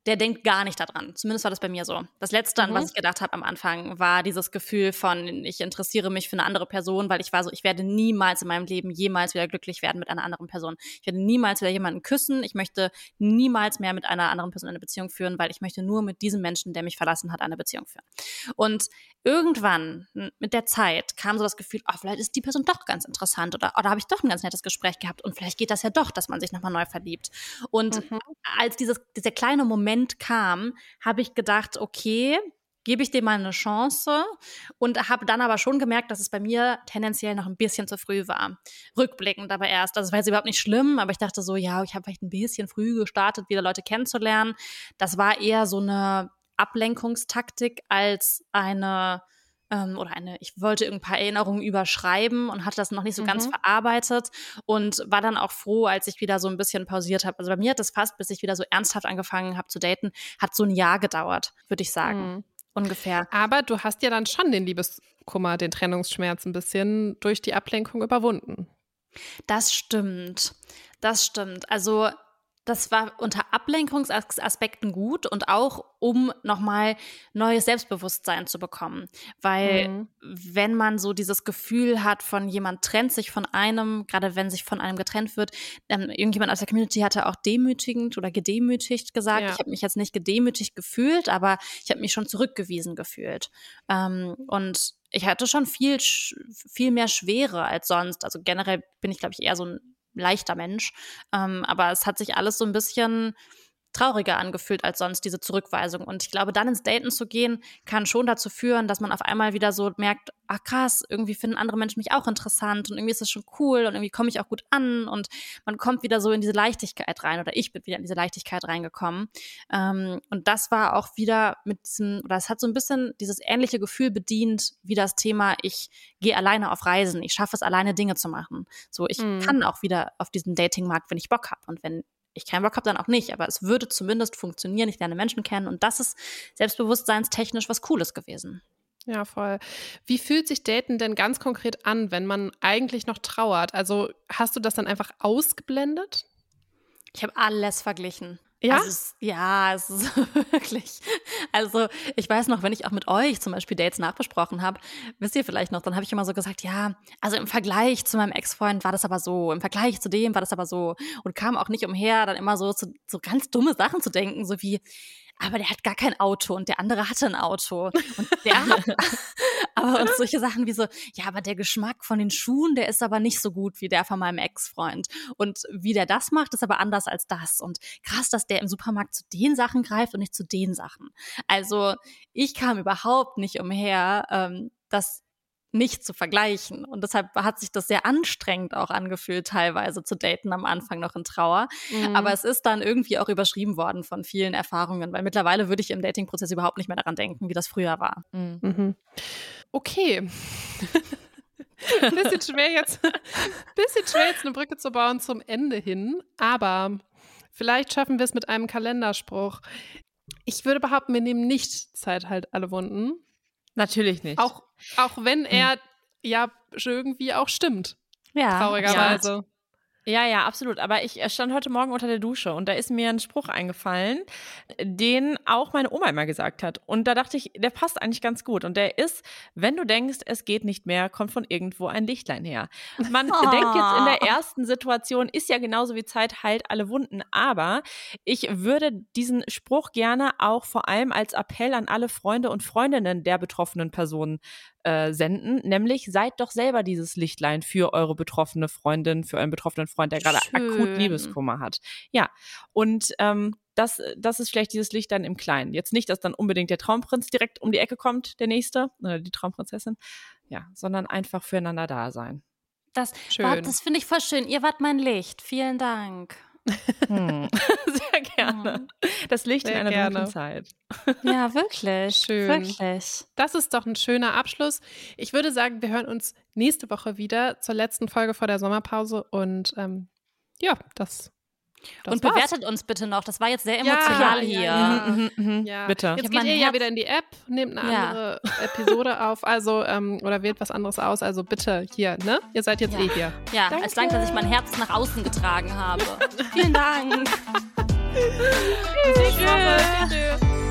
Speaker 3: der denkt gar nicht daran. Zumindest war das bei mir so. Das Letzte, an
Speaker 2: Mhm.
Speaker 3: was ich gedacht habe am Anfang, war dieses Gefühl von, ich interessiere mich für eine andere Person, weil ich war so, ich werde niemals in meinem Leben jemals wieder glücklich werden mit einer anderen Person. Ich werde niemals wieder jemanden küssen. Ich möchte niemals mehr mit einer anderen Person eine Beziehung führen, weil ich möchte nur mit diesem Menschen, der mich verlassen hat, eine Beziehung führen. Und irgendwann mit der Zeit kam so das Gefühl, oh, vielleicht ist die Person doch ganz interessant oder, oder habe ich doch ein ganz nettes Gespräch gehabt und vielleicht geht das ja doch, dass man sich nochmal neu verliebt. Und
Speaker 2: Mhm.
Speaker 3: als dieses, dieser kleine Moment kam, habe ich gedacht, okay, gebe ich dem mal eine Chance und habe dann aber schon gemerkt, dass es bei mir tendenziell noch ein bisschen zu früh war. Rückblickend aber erst. Also es war jetzt überhaupt nicht schlimm, aber ich dachte so, ja, ich habe vielleicht ein bisschen früh gestartet, wieder Leute kennenzulernen. Das war eher so eine Ablenkungstaktik als eine ähm, oder eine, ich wollte ein paar Erinnerungen überschreiben und hatte das noch nicht so mhm. ganz verarbeitet und war dann auch froh, als ich wieder so ein bisschen pausiert habe. Also bei mir hat das fast, bis ich wieder so ernsthaft angefangen habe zu daten, hat so ein Jahr gedauert, würde ich sagen. Mhm. Ungefähr.
Speaker 2: Aber du hast ja dann schon den Liebeskummer, den Trennungsschmerz ein bisschen durch die Ablenkung überwunden.
Speaker 3: Das stimmt. Das stimmt. Also das war unter Ablenkungsaspekten gut und auch um nochmal neues Selbstbewusstsein zu bekommen. Weil mhm. wenn man so dieses Gefühl hat von jemand trennt sich von einem, gerade wenn sich von einem getrennt wird, ähm, irgendjemand aus der Community hatte auch demütigend oder gedemütigt gesagt. Ja. Ich habe mich jetzt nicht gedemütigt gefühlt, aber ich habe mich schon zurückgewiesen gefühlt. Ähm, und ich hatte schon viel, viel mehr Schwere als sonst. Also generell bin ich, glaube ich, eher so ein leichter Mensch. Ähm, aber es hat sich alles so ein bisschen trauriger angefühlt als sonst, diese Zurückweisung. Und ich glaube, dann ins Daten zu gehen, kann schon dazu führen, dass man auf einmal wieder so merkt, ach krass, irgendwie finden andere Menschen mich auch interessant und irgendwie ist das schon cool und irgendwie komme ich auch gut an und man kommt wieder so in diese Leichtigkeit rein oder ich bin wieder in diese Leichtigkeit reingekommen. Ähm, und das war auch wieder mit diesem, oder es hat so ein bisschen dieses ähnliche Gefühl bedient, wie das Thema, ich gehe alleine auf Reisen, ich schaffe es alleine Dinge zu machen. So, ich mhm. kann auch wieder auf diesen Datingmarkt, wenn ich Bock habe und wenn ich keinen Bock habe, dann auch nicht. Aber es würde zumindest funktionieren. Ich lerne Menschen kennen und das ist selbstbewusstseinstechnisch was Cooles gewesen.
Speaker 2: Ja, voll. Wie fühlt sich Daten denn ganz konkret an, wenn man eigentlich noch trauert? Also hast du das dann einfach ausgeblendet?
Speaker 3: Ich habe alles verglichen. Ja? Also es, ja, es ist wirklich. Also ich weiß noch, wenn ich auch mit euch zum Beispiel Dates nachbesprochen habe, wisst ihr vielleicht noch, dann habe ich immer so gesagt, ja, also im Vergleich zu meinem Ex-Freund war das aber so, im Vergleich zu dem war das aber so und kam auch nicht umher, dann immer so zu so ganz dumme Sachen zu denken, so wie, aber der hat gar kein Auto und der andere hatte ein Auto. Und der hat, aber und solche Sachen wie so, ja, aber der Geschmack von den Schuhen, der ist aber nicht so gut wie der von meinem Ex-Freund. Und wie der das macht, ist aber anders als das. Und krass, dass der im Supermarkt zu den Sachen greift und nicht zu den Sachen. Also ich kam überhaupt nicht umher, ähm, dass nicht zu vergleichen. Und deshalb hat sich das sehr anstrengend auch angefühlt, teilweise zu daten am Anfang noch in Trauer. Mhm. Aber es ist dann irgendwie auch überschrieben worden von vielen Erfahrungen, weil mittlerweile würde ich im Datingprozess überhaupt nicht mehr daran denken, wie das früher war.
Speaker 2: Mhm. mhm. Okay. bisschen schwer jetzt, bisschen schwer jetzt eine Brücke zu bauen zum Ende hin, aber vielleicht schaffen wir es mit einem Kalenderspruch. Ich würde behaupten, wir nehmen nicht Zeit halt alle Wunden.
Speaker 4: Natürlich nicht.
Speaker 2: Auch, auch wenn er hm. ja irgendwie auch stimmt. Ja. Traurigerweise.
Speaker 4: Ja. Ja, ja, absolut. Aber ich äh, stand heute Morgen unter der Dusche und da ist mir ein Spruch eingefallen, den auch meine Oma immer gesagt hat. Und da dachte ich, der passt eigentlich ganz gut. Und der ist, wenn du denkst, es geht nicht mehr, kommt von irgendwo ein Lichtlein her. Man oh. denkt jetzt in der ersten Situation, ist ja genauso wie Zeit heilt alle Wunden. Aber ich würde diesen Spruch gerne auch vor allem als Appell an alle Freunde und Freundinnen der betroffenen Personen äh, senden, nämlich seid doch selber dieses Lichtlein für eure betroffene Freundin, für euren betroffenen Freund, der gerade akut Liebeskummer hat. Ja, und ähm, das, das ist vielleicht dieses Licht dann im Kleinen. Jetzt nicht, dass dann unbedingt der Traumprinz direkt um die Ecke kommt, der nächste, oder die Traumprinzessin, ja, sondern einfach füreinander da sein.
Speaker 3: Das, das finde ich voll schön. Ihr wart mein Licht. Vielen Dank.
Speaker 4: Hm. Sehr gerne. Hm. Das Licht Sehr in einer gerne. dunklen Zeit.
Speaker 3: Ja, wirklich. Schön. Wirklich.
Speaker 2: Das ist doch ein schöner Abschluss. Ich würde sagen, wir hören uns nächste Woche wieder zur letzten Folge vor der Sommerpause. Und ähm, ja, das
Speaker 3: das und war's. bewertet uns bitte noch. Das war jetzt sehr emotional ja, hier. Ja,
Speaker 2: mhm, mhm, mhm. ja. Bitte. Jetzt geht ihr ja wieder in die App, nehmt eine andere Episode auf, also ähm, oder wählt was anderes aus. Also bitte hier, ne? Ihr seid jetzt eh hier.
Speaker 3: Ja, Danke. es langt, dass ich mein Herz nach außen getragen habe. Vielen Dank. Tschüss. Tschüss.